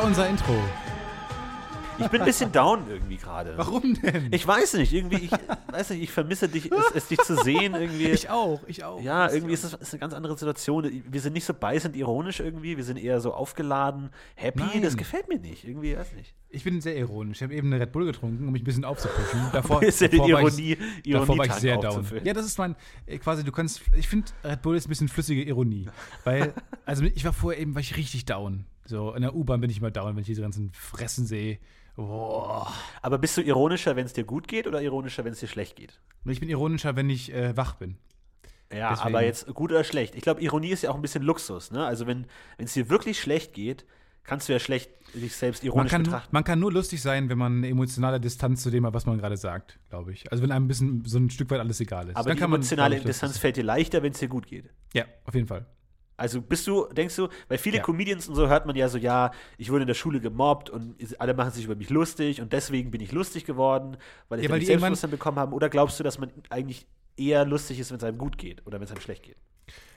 war unser Intro. Ich bin ein bisschen down irgendwie gerade. Warum denn? Ich weiß nicht, irgendwie, ich weiß nicht, ich vermisse dich, es, es dich zu sehen irgendwie. Ich auch, ich auch. Ja, irgendwie ist es ist eine ganz andere Situation. Wir sind nicht so beißend ironisch irgendwie, wir sind eher so aufgeladen, happy. Nein. Das gefällt mir nicht, irgendwie, weiß nicht. Ich bin sehr ironisch. Ich habe eben eine Red Bull getrunken, um mich ein bisschen aufzupushen. Davor, Ist ja die davor war ich- Ironie, Davor war ich sehr down. Ja, das ist mein, äh, quasi, du kannst, ich finde, Red Bull ist ein bisschen flüssige Ironie. Weil, also ich war vorher eben, war ich richtig down. So, in der U-Bahn bin ich mal down, wenn ich diese ganzen Fressen sehe. Boah. Aber bist du ironischer, wenn es dir gut geht oder ironischer, wenn es dir schlecht geht? Ich bin ironischer, wenn ich äh, wach bin. Ja, Deswegen- aber jetzt gut oder schlecht. Ich glaube, Ironie ist ja auch ein bisschen Luxus, ne? Also wenn es dir wirklich schlecht geht, kannst du ja schlecht dich selbst Man ironisch kann, betrachten. man kann nur lustig sein, wenn man eine emotionale Distanz zu dem hat, was man gerade sagt, glaube ich. Also wenn einem ein bisschen so ein Stück weit alles egal ist. Aber Dann die kann man, emotionale ich, Distanz fällt dir leichter, wenn es dir gut geht. Ja, auf jeden Fall. Also bist du, denkst du, weil viele Ja. Comedians und so hört man ja so, ja, ich wurde in der Schule gemobbt und alle machen sich über mich lustig und deswegen bin ich lustig geworden, weil ich Ja, weil Selbstbewusstsein bekommen habe. Oder glaubst du, dass man eigentlich eher lustig ist, wenn es einem gut geht oder wenn es einem schlecht geht?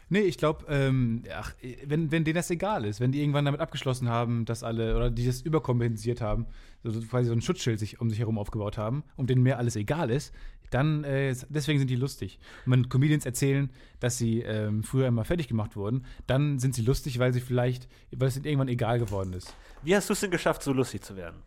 Nee, ich glaube, ähm, ach, wenn, wenn denen das egal ist, wenn die irgendwann damit abgeschlossen haben, dass alle, oder die das überkompensiert haben, so quasi so ein Schutzschild sich um sich herum aufgebaut haben, um denen mehr alles egal ist, dann, äh, deswegen sind die lustig. Und wenn Comedians erzählen, dass sie ähm, früher immer fertig gemacht wurden, dann sind sie lustig, weil sie vielleicht, weil es ihnen irgendwann egal geworden ist. Wie hast du es denn geschafft, so lustig zu werden?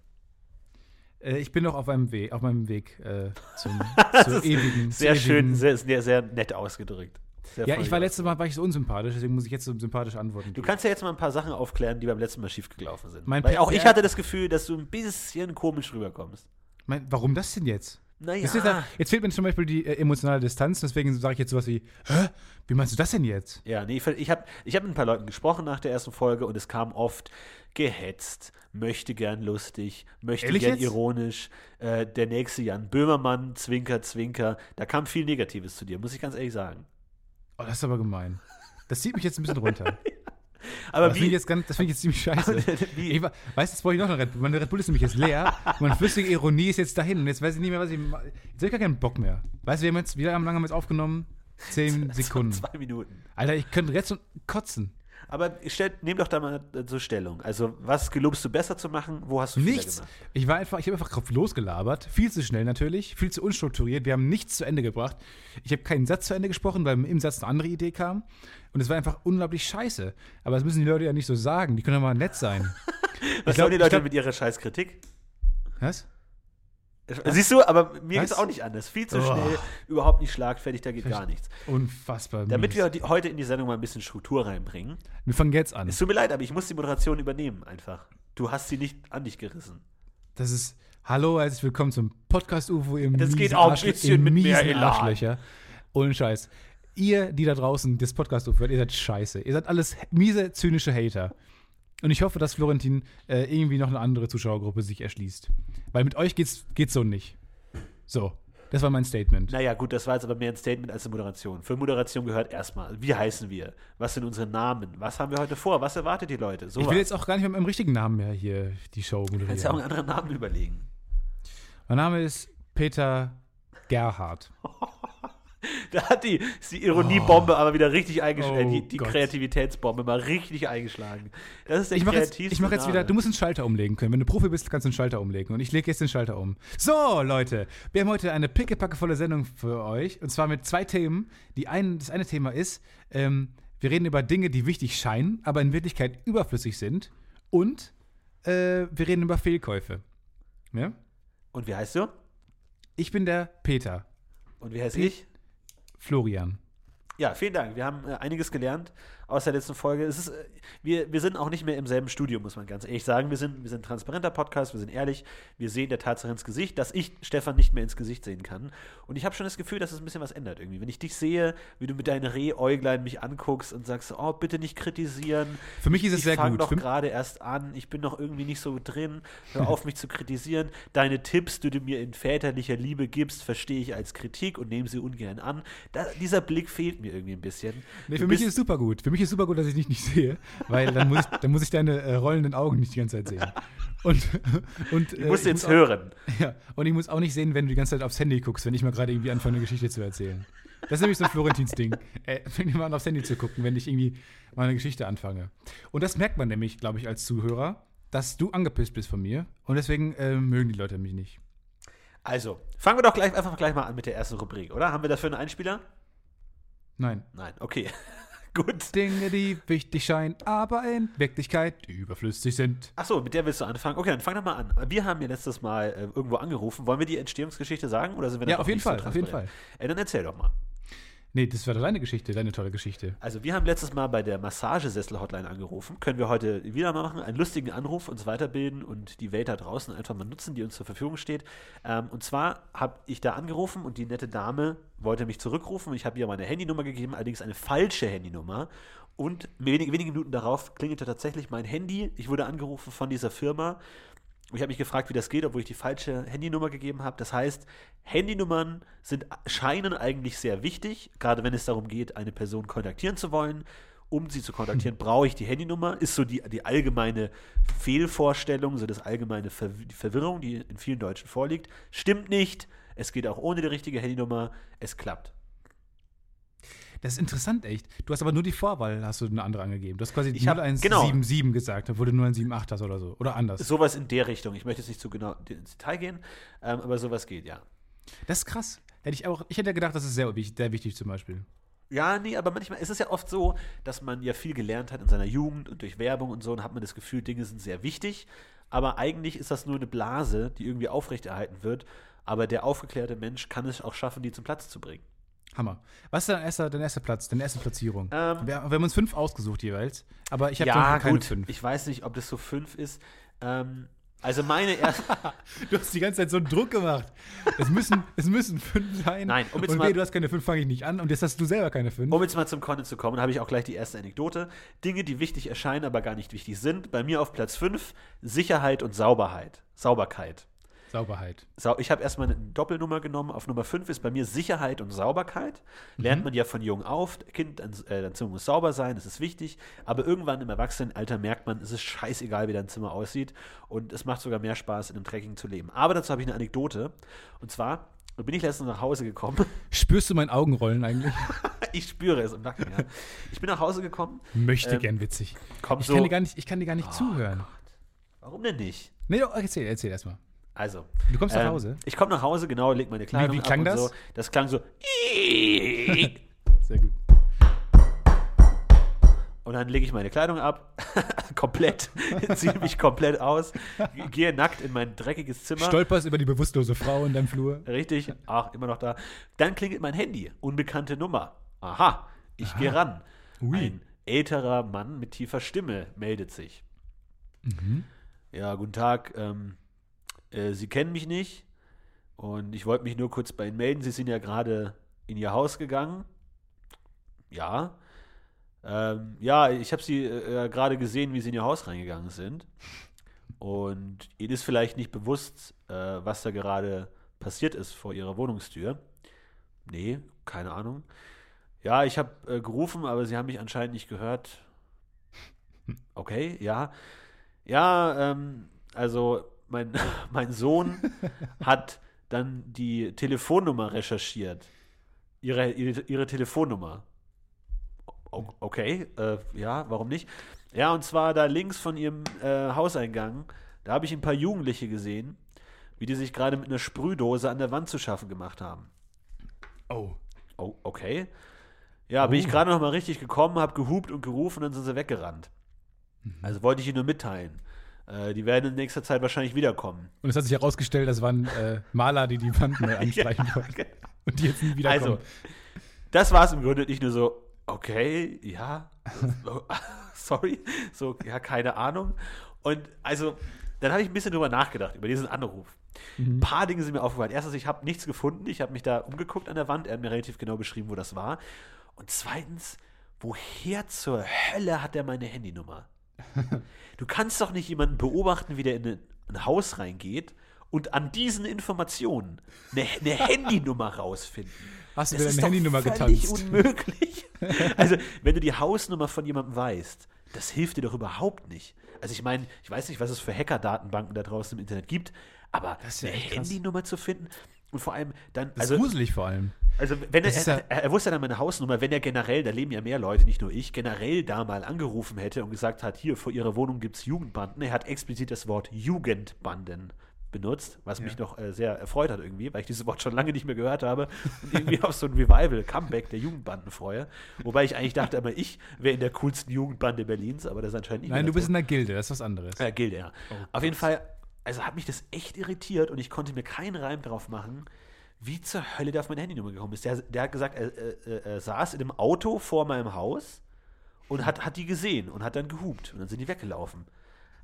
Äh, ich bin noch auf meinem Weg, auf meinem Weg äh, zum, ist ewigen. Sehr zur schön, ewigen- sehr, sehr, sehr nett ausgedrückt. Sehr Ja, ich war letztes Mal war ich so unsympathisch, deswegen muss ich jetzt so sympathisch antworten. Du kannst ja jetzt mal ein paar Sachen aufklären, die beim letzten Mal schiefgelaufen sind. Mein Weil auch ich hatte das Gefühl, dass du ein bisschen komisch rüberkommst. mein, warum das denn jetzt? Naja, ist ja, jetzt fehlt mir zum Beispiel die äh, emotionale Distanz, deswegen sage ich jetzt sowas wie, hä? Wie meinst du das denn jetzt? Ja, nee, ich- ich habe ich hab mit ein paar Leuten gesprochen nach der ersten Folge und es kam oft gehetzt, möchte gern lustig, möchte Ehrlich gern jetzt? ironisch, äh, der nächste Jan Böhmermann, Zwinker, Zwinker. Da kam viel Negatives zu dir, muss ich ganz ehrlich sagen. Oh, das ist aber gemein. Das zieht mich jetzt ein bisschen runter. Aber das finde ich, jetzt ganz- das find ich jetzt ziemlich scheiße. Ich, weißt du, jetzt brauche ich noch eine Red Bull. Meine Red Bull ist nämlich jetzt leer. Meine flüssige Ironie ist jetzt dahin. Und jetzt weiß ich nicht mehr, was ich. Jetzt habe ich gar keinen Bock mehr. Weißt du, wir haben jetzt, wie lange haben wir jetzt aufgenommen? Zehn Sekunden. zwei Minuten. Alter, ich könnte jetzt schon kotzen. Aber stell, nimm doch da mal so Stellung. Also, was gelobst du besser zu machen? Wo hast du Fehler Nichts. gemacht? Ich war einfach, ich habe einfach drauf losgelabert. Viel zu schnell natürlich, viel zu unstrukturiert. Wir haben nichts zu Ende gebracht. Ich habe keinen Satz zu Ende gesprochen, weil im Satz eine andere Idee kam. Und es war einfach unglaublich scheiße. Aber das müssen die Leute ja nicht so sagen. Die können ja mal nett sein. Was glaub- sollen die Leute glaub- mit ihrer Scheißkritik? Was? Siehst du, aber mir Was? geht's auch nicht anders. Viel zu Oh. schnell, überhaupt nicht schlagfertig, da geht gar nichts. Unfassbar. Damit mies. wir die, heute in die Sendung mal ein bisschen Struktur reinbringen. wir fangen jetzt an. Es tut mir leid, aber ich muss die Moderation übernehmen einfach. Du hast sie nicht an dich gerissen. Das ist Hallo, herzlich willkommen zum Podcast UFO im Das geht auch ein bisschen mit mehr. Arschlöcher. Ohne Scheiß. Ihr, die da draußen das Podcast UFO hört, ihr seid scheiße. Ihr seid alles miese, zynische Hater. Und ich hoffe, dass Florentin äh, irgendwie noch eine andere Zuschauergruppe sich erschließt. Weil mit euch geht's, geht's so nicht. So, das war mein Statement. Naja, gut, das war jetzt aber mehr ein Statement als eine Moderation. Für Moderation gehört erstmal, wie heißen wir? Was sind unsere Namen? Was haben wir heute vor? Was erwartet die Leute? So ich will jetzt auch gar nicht mit meinem richtigen Namen mehr hier die Show kannst ja auch moderieren. einen anderen Namen überlegen. Mein Name ist Peter Gerhard. Da hat die, ist die Ironiebombe aber wieder richtig eingeschlagen. Oh die die. Kreativitätsbombe mal richtig eingeschlagen. Das ist der Ich mache jetzt, ich mach jetzt wieder, du musst einen Schalter umlegen können. Wenn du Profi bist, kannst du einen Schalter umlegen. Und ich lege jetzt den Schalter um. So, Leute, wir haben heute eine pickepackevolle Sendung für euch. Und zwar mit zwei Themen. Die ein, das eine Thema ist, ähm, wir reden über Dinge, die wichtig scheinen, aber in Wirklichkeit überflüssig sind. Und äh, wir reden über Fehlkäufe. Ja? Und wie heißt du? Ich bin der Peter. Und wie heiße ich? Florian. Ja, vielen Dank. Wir haben äh, einiges gelernt aus der letzten Folge. Es ist, äh, wir, wir sind auch nicht mehr im selben Studio, muss man ganz ehrlich sagen. Wir sind, wir sind ein transparenter Podcast, wir sind ehrlich. Wir sehen der Tatsache ins Gesicht, dass ich Stefan nicht mehr ins Gesicht sehen kann. Und ich habe schon das Gefühl, dass es ein bisschen was ändert irgendwie. Wenn ich dich sehe, wie du mit deinen Rehäuglein mich anguckst und sagst, oh, bitte nicht kritisieren. Für mich ist es ich sehr gut. doch Für- gerade erst an, ich bin noch irgendwie nicht so drin. Hör auf, mich zu kritisieren. Deine Tipps, die du mir in väterlicher Liebe gibst, verstehe ich als Kritik und nehme sie ungern an. Da, dieser Blick fehlt mir irgendwie ein bisschen. Nee, Du für mich ist es super gut. Für mich ist super gut, dass ich dich nicht sehe, weil dann muss ich, dann muss ich deine äh, rollenden Augen nicht die ganze Zeit sehen. Und, und Du äh, musst ich jetzt muss auch- hören. Ja, und ich muss auch nicht sehen, wenn du die ganze Zeit aufs Handy guckst, wenn ich mal gerade irgendwie anfange, eine Geschichte zu erzählen. Das ist nämlich so ein Florentins-Ding. Äh, fängt immer an, aufs Handy zu gucken, wenn ich irgendwie mal eine Geschichte anfange. Und das merkt man nämlich, glaube ich, als Zuhörer, dass du angepisst bist von mir und deswegen äh, mögen die Leute mich nicht. Also, fangen wir doch gleich einfach gleich mal an mit der ersten Rubrik, oder? Haben wir dafür einen Einspieler? Nein. Nein, okay. Gut. Dinge, die wichtig scheinen, aber in Wirklichkeit überflüssig sind. Achso, mit der willst du anfangen? Okay, dann fang doch mal an. Wir haben ja letztes Mal äh, irgendwo angerufen. Wollen wir die Entstehungsgeschichte sagen oder sind wir Ja, auf jeden nicht so Fall, auf jeden? Fall. Äh, dann erzähl doch mal. Nee, das war deine Geschichte, deine tolle Geschichte. Also, wir haben letztes Mal bei der Massagesessel-Hotline angerufen. Können wir heute wieder mal machen. Einen lustigen Anruf, uns weiterbilden und die Welt da draußen einfach mal nutzen, die uns zur Verfügung steht. Ähm, und zwar habe ich da angerufen und die nette Dame wollte mich zurückrufen. Ich habe ihr meine Handynummer gegeben, allerdings eine falsche Handynummer. Und wenige, wenige Minuten darauf klingelte tatsächlich mein Handy. Ich wurde angerufen von dieser Firma. Ich habe mich gefragt, wie das geht, obwohl ich die falsche Handynummer gegeben habe. Das heißt, Handynummern sind, scheinen eigentlich sehr wichtig, gerade wenn es darum geht, eine Person kontaktieren zu wollen. Um sie zu kontaktieren, brauche ich die Handynummer. Ist so die, die allgemeine Fehlvorstellung, so das allgemeine Ver die Verwirrung, die in vielen Deutschen vorliegt. Stimmt nicht. Es geht auch ohne die richtige Handynummer. Es klappt. Das ist interessant, echt. Du hast aber nur die Vorwahl, hast du eine andere angegeben. Du hast quasi Ich hab- 0177 genau. gesagt, obwohl du nur ein 78 hast oder so. Oder anders. Sowas in der Richtung. Ich möchte jetzt nicht zu genau ins Detail gehen, ähm, aber sowas geht, ja. Das ist krass. Hätte ich auch, ich hätte ja gedacht, das ist sehr, sehr wichtig zum Beispiel. Ja, nee, aber manchmal ist es ja oft so, dass man ja viel gelernt hat in seiner Jugend und durch Werbung und so, und hat man das Gefühl, Dinge sind sehr wichtig. Aber eigentlich ist das nur eine Blase, die irgendwie aufrechterhalten wird. Aber der aufgeklärte Mensch kann es auch schaffen, die zum Platz zu bringen. Hammer. Was ist dein erster, dein erster Platz, deine erste Platzierung? Ähm, wir, wir haben uns fünf ausgesucht jeweils, aber ich habe ja, keine gut. fünf. Ich weiß nicht, ob das so fünf ist. Ähm, also meine erste. Du hast die ganze Zeit so einen Druck gemacht. Es müssen, es müssen fünf sein. Nein, um jetzt und mal- weh, du hast keine fünf, fange ich nicht an. Und jetzt hast du selber keine fünf. Um jetzt mal zum Content zu kommen, habe ich auch gleich die erste Anekdote. Dinge, die wichtig erscheinen, aber gar nicht wichtig sind. Bei mir auf Platz 5 Sicherheit und Sauberheit. Sauberkeit. Sauberheit. Sau ich habe erstmal eine Doppelnummer genommen. Auf Nummer 5 ist bei mir Sicherheit und Sauberkeit. Lernt man ja von jung auf. Kind, dein, äh, dein Zimmer muss sauber sein, das ist wichtig. Aber irgendwann im Erwachsenenalter merkt man, es ist scheißegal, wie dein Zimmer aussieht. Und es macht sogar mehr Spaß, in einem Trekking zu leben. Aber dazu habe ich eine Anekdote. Und zwar bin ich letztens nach Hause gekommen. Spürst du mein Augenrollen eigentlich? ich spüre es im Nacken. Ja. Ich bin nach Hause gekommen. Möchte Ähm, gern witzig. Komm Ich so. kann dir gar nicht, ich kann dir gar nicht zuhören. Warum denn nicht? Nee, doch, erzähl, erzähl erstmal. Also. Du kommst nach ähm, Hause? Ich komme nach Hause, genau, leg meine Kleidung wie klang ab und das? so. Das klang so. Sehr gut. Und dann lege ich meine Kleidung ab, komplett, ziehe mich komplett aus, gehe nackt in mein dreckiges Zimmer. Stolperst über die bewusstlose Frau in deinem Flur. Richtig, ach, immer noch da. Dann klingelt mein Handy, unbekannte Nummer. Aha, ich gehe ran. Ui. Ein älterer Mann mit tiefer Stimme meldet sich. Mhm. Ja, guten Tag. Ähm, äh, Sie kennen mich nicht und ich wollte mich nur kurz bei Ihnen melden. Sie sind ja gerade in Ihr Haus gegangen. Ja. Ähm, ja, ich habe Sie äh, gerade gesehen, wie Sie in Ihr Haus reingegangen sind. Und Ihnen ist vielleicht nicht bewusst, äh, was da gerade passiert ist vor Ihrer Wohnungstür. Nee, keine Ahnung. Ja, ich habe äh, gerufen, aber Sie haben mich anscheinend nicht gehört. Okay, ja. Ja, ähm, also mein, mein Sohn hat dann die Telefonnummer recherchiert. Ihre, ihre, ihre Telefonnummer. O okay, äh, ja, warum nicht? Ja, und zwar da links von ihrem äh, Hauseingang, da habe ich ein paar Jugendliche gesehen, wie die sich gerade mit einer Sprühdose an der Wand zu schaffen gemacht haben. Oh. Oh, okay. Ja, bin ich Oh. gerade noch mal richtig gekommen, habe gehupt und gerufen und dann sind sie weggerannt. Mhm. Also wollte ich Ihnen nur mitteilen. Äh, die werden in nächster Zeit wahrscheinlich wiederkommen. Und es hat sich herausgestellt, das waren äh, Maler, die die Wand neu anstreichen wollten. Und die jetzt nie wiederkommen. Also, das war es im Grunde nicht nur so, okay, ja, sorry, so, ja, keine Ahnung. Und also, dann habe ich ein bisschen drüber nachgedacht, über diesen Anruf. Ein paar Dinge sind mir aufgefallen. Erstens, ich habe nichts gefunden. Ich habe mich da umgeguckt an der Wand. Er hat mir relativ genau beschrieben, wo das war. Und zweitens, woher zur Hölle hat er meine Handynummer? Du kannst doch nicht jemanden beobachten, wie der in ein- Haus reingeht und an diesen Informationen eine, eine Handynummer rausfinden. Hast du Das wieder ist eine doch Handynummer getanzt? unmöglich. Also, wenn du die Hausnummer von jemandem weißt, das hilft dir doch überhaupt nicht. Also, ich meine, ich weiß nicht, was es für Hacker-Datenbanken da draußen im Internet gibt, aber Das ist ja eine krass. Handynummer zu finden und vor allem dann, Das ist also, gruselig vor allem. Also, wenn er, er, ja- er, er wusste dann meine Hausnummer, wenn er generell, da leben ja mehr Leute, nicht nur ich, generell da mal angerufen hätte und gesagt hat, hier vor ihrer Wohnung gibt es Jugendbanden. Er hat explizit das Wort Jugendbanden benutzt, was mich noch äh, sehr erfreut hat irgendwie, weil ich dieses Wort schon lange nicht mehr gehört habe und irgendwie auf so ein Revival, Comeback der Jugendbanden freue. Wobei ich eigentlich dachte immer, ich wäre in der coolsten Jugendbande Berlins, aber das ist anscheinend nicht Nein, du bist in der Gilde, das ist was anderes. Ja, gilt ja. Auf jeden Fall, also hat mich das echt irritiert und ich konnte mir keinen Reim drauf machen, wie zur Hölle der auf meine Handynummer gekommen ist. Der, der hat gesagt, er, er, er saß in einem Auto vor meinem Haus und hat, hat die gesehen und hat dann gehupt und dann sind die weggelaufen.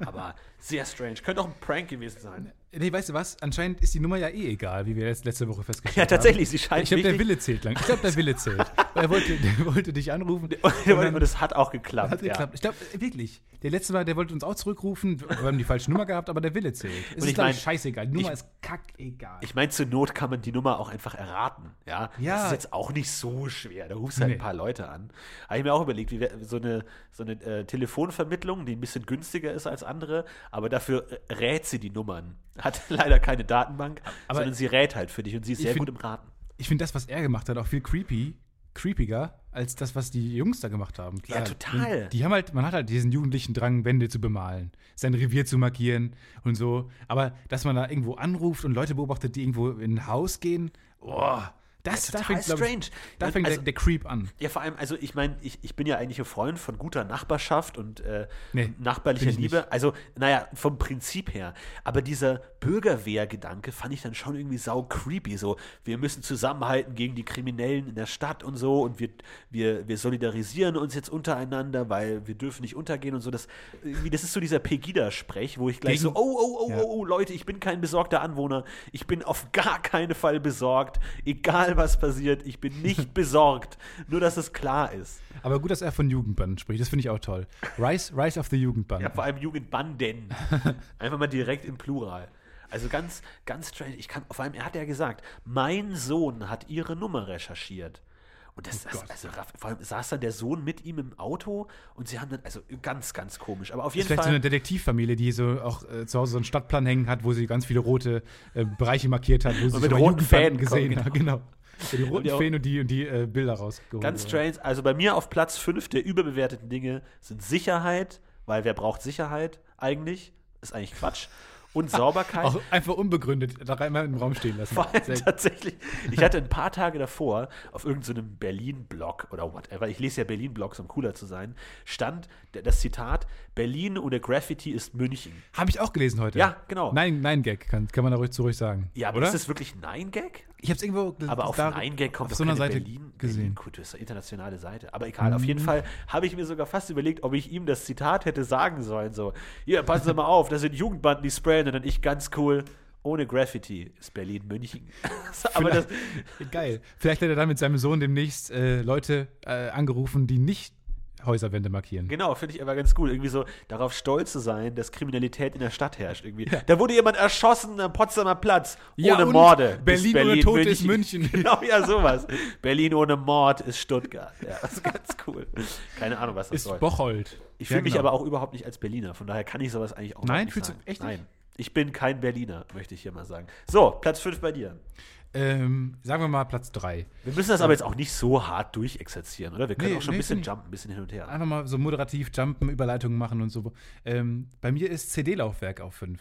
Aber sehr strange. Könnte auch ein Prank gewesen sein. Nee, weißt du was? Anscheinend ist die Nummer ja eh egal, wie wir letzte Woche festgestellt Ja, haben. tatsächlich, sie scheint Ich glaube, der Wille zählt lang. Ich glaube, der Wille zählt. er wollte, der wollte dich anrufen. Und, dann- und es hat auch geklappt. Hat ja. geklappt. Ich glaube, wirklich. Der letzte Mal, der wollte uns auch zurückrufen. Wir haben die falsche Nummer gehabt, aber der Wille zählt. Es Und ist, ich glaub mein, scheißegal. Die Nummer ich- ist kackegal. Ich meine, zur Not kann man die Nummer auch einfach erraten. Ja, Ja. das ist jetzt auch nicht so schwer. Da rufst du halt Nee. ein paar Leute an. Habe ich mir auch überlegt, wie wär, so eine, so eine äh, Telefonvermittlung, die ein bisschen günstiger ist als andere, aber dafür äh, rät sie die Nummern. Hat leider keine Datenbank, Aber sondern sie rät halt für dich und sie ist sehr find- gut im Raten. ich finde das, was er gemacht hat, auch viel creepy, creepiger als das, was die Jungs da gemacht haben. Ja, total. Die haben halt, man hat halt diesen jugendlichen Drang, Wände zu bemalen, sein Revier zu markieren und so. Aber dass man da irgendwo anruft und Leute beobachtet, die irgendwo in ein Haus gehen, oh, das Ja, da total fängt, glaub ich, strange. da fängt Also- der, der Creep an. Ja, vor allem, also ich meine, ich, ich bin ja eigentlich ein Freund von guter Nachbarschaft und äh, Nee, nachbarlicher Liebe. nicht. Also, naja, vom Prinzip her. Aber dieser Bürgerwehr-Gedanke fand ich dann schon irgendwie sau creepy. So, wir müssen zusammenhalten gegen die Kriminellen in der Stadt und so und wir, wir, wir solidarisieren uns jetzt untereinander, weil wir dürfen nicht untergehen und so. Das, das ist so dieser Pegida-Sprech, wo ich gleich Gegen- so, oh, oh, oh, Ja. oh, oh, Leute, ich bin kein besorgter Anwohner. Ich bin auf gar keinen Fall besorgt. Egal was passiert, ich bin nicht besorgt. Nur, dass es klar ist. Aber gut, dass er von Jugendbanden spricht. Das finde ich auch toll. Rise, Rise of the Jugendbanden. Ja, vor allem Jugendbanden. Einfach mal direkt im Plural. Also ganz, ganz strange. Ich kann, vor allem, er hat ja gesagt, mein Sohn hat ihre Nummer recherchiert. Und das, Gott. also vor allem saß dann der Sohn mit ihm im Auto und sie haben dann, also ganz, ganz komisch. Aber auf Das ist jeden vielleicht so eine Fall. Detektivfamilie, die so auch äh, zu Hause so einen Stadtplan hängen hat, wo sie ganz viele rote äh, Bereiche markiert hat, wo sie Jugendbanden Fäden gesehen hat. Genau. Ja, die roten Fäden und die, und die äh, Bilder rausgeholt. Ganz strange. Also bei mir auf Platz 5 der überbewerteten Dinge sind Sicherheit, weil wer braucht Sicherheit eigentlich? Ist eigentlich Quatsch. Und Sauberkeit. Auch einfach unbegründet da einmal im Raum stehen lassen. Vor allem tatsächlich, ich hatte ein paar Tage davor auf irgendeinem Berlin-Blog oder whatever, ich lese ja Berlin-Blogs, um cooler zu sein, stand das Zitat: Berlin ohne Graffiti ist München. Habe ich auch gelesen heute. Ja, genau. Nein, nein, Gag, kann, kann man da ruhig zu ruhig sagen. Ja, aber oder? ist das wirklich Nein-Gag? ich habe es irgendwo Aber auf da- Nein-Gag kommt auf so einer Seite Berlin, gesehen. Berlin-Kultur, ist eine internationale Seite. Aber egal, auf jeden Mhm. Fall habe ich mir sogar fast überlegt, ob ich ihm das Zitat hätte sagen sollen. So, hier, passen Sie mal auf, da sind Jugendbanden, die sprayen und dann ich ganz cool. Ohne Graffiti ist Berlin München. aber das, Geil. Vielleicht hat er dann mit seinem Sohn demnächst äh, Leute äh, angerufen, die nicht Häuserwände markieren. Genau, finde ich aber ganz cool. Irgendwie so darauf stolz zu sein, dass Kriminalität in der Stadt herrscht. Irgendwie. Da wurde jemand erschossen am Potsdamer Platz. Ja, ohne Morde. Berlin ist ohne Tote ist München. Genau, ja, sowas. Berlin ohne Mord ist Stuttgart. Ja, das ist ganz cool. Keine Ahnung, was das Ist soll. Bocholt. Ich Ja, fühle mich genau. aber auch überhaupt nicht als Berliner. Von daher kann ich sowas eigentlich auch Nein, nicht fühlst du echt nicht? Nein. Ich bin kein Berliner, möchte ich hier mal sagen. So, Platz 5 bei dir. Ähm, sagen wir mal Platz 3. Wir müssen das aber jetzt auch nicht so hart durchexerzieren, oder? Wir können Nee, auch schon ein nee, bisschen find ich- jumpen, ein bisschen hin und her. Einfach mal so moderativ jumpen, Überleitungen machen und so. Ähm, bei mir ist CD-Laufwerk auf 5.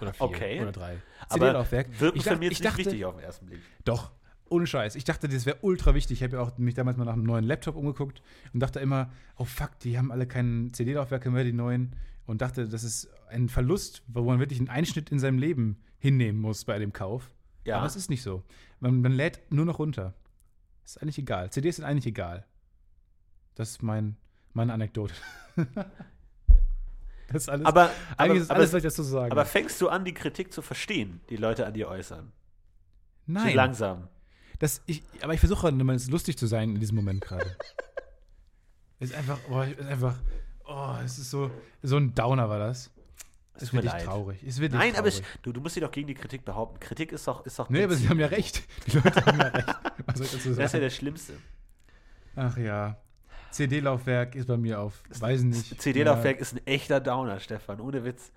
Oder 4 Okay. oder 3. Aber CD-Laufwerk. wirkt Ich, für dacht, mich ich jetzt nicht dachte, wichtig auf den ersten Blick. Doch, ohne Scheiß. Ich dachte, das wäre ultra wichtig. Ich habe ja auch mich damals mal nach einem neuen Laptop umgeguckt und dachte immer, oh fuck, die haben alle keinen CD-Laufwerke mehr, die neuen. Und dachte, das ist ein Verlust, wo man wirklich einen Einschnitt in seinem Leben hinnehmen muss bei dem Kauf. Ja. Aber es ist nicht so. Man, man lädt nur noch runter. Ist eigentlich egal. CDs sind eigentlich egal. Das ist mein, meine Anekdote. das ist alles. Aber, eigentlich aber, ist aber, alles, was ich dazu sagen aber fängst du an, die Kritik zu verstehen, die Leute an dir äußern? Nein. langsam. Das, ich, aber ich versuche immer lustig zu sein in diesem Moment gerade. Es ist einfach, oh, es ist einfach, oh, es ist so, so ein Downer war das. Es ist wirklich leid. traurig. Ist wirklich Nein, aber traurig. ich, du, du musst dich doch gegen die Kritik behaupten. Kritik ist doch. Ist doch Nee, aber sie haben ja recht. Die Leute haben ja recht. Was soll ich dazu das ist ja sagen? das Schlimmste. Ach ja. CD-Laufwerk ist bei mir auf, weiß nicht. CD-Laufwerk ist ein echter Downer, Stefan. Ohne Witz.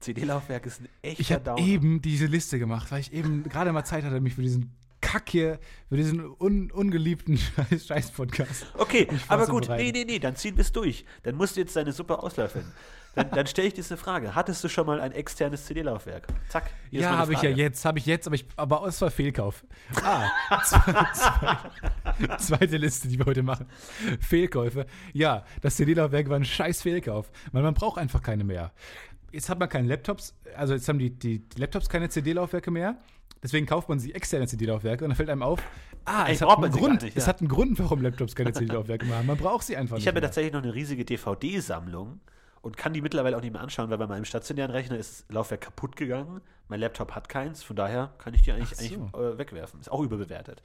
CD-Laufwerk ist ein Ja. echter Ich habe Downer. eben diese Liste gemacht, weil ich eben gerade mal Zeit hatte, mich für diesen Kack hier, für diesen un ungeliebten Scheiß-Podcast. Okay, aber gut, nee, nee, nee, dann ziehen wir es durch. Dann musst du jetzt deine Suppe auslöffeln. Dann, dann stelle ich dir eine Frage. Hattest du schon mal ein externes CD-Laufwerk? Zack. Ja, habe ich ja jetzt, habe ich jetzt, aber, ich, aber es war Fehlkauf. Ah, zwei, zwei, zweite Liste, die wir heute machen. Fehlkäufe. Ja, das CD-Laufwerk war ein scheiß Fehlkauf, weil man braucht einfach keine mehr. Jetzt hat man keine Laptops, also jetzt haben die, die, die Laptops keine CD-Laufwerke mehr. Deswegen kauft man sich externe CD-Laufwerke und dann fällt einem auf, ah, es hat, einen sie Grund, nicht, es ja. hat einen Grund, warum Laptops keine CD-Laufwerke mehr haben. Man braucht sie einfach Ich nicht. habe ja tatsächlich noch eine riesige DVD-Sammlung und kann die mittlerweile auch nicht mehr anschauen, weil bei meinem stationären Rechner ist das Laufwerk kaputt gegangen. Mein Laptop hat keins, von daher kann ich die eigentlich, so. eigentlich äh, wegwerfen. Ist auch überbewertet.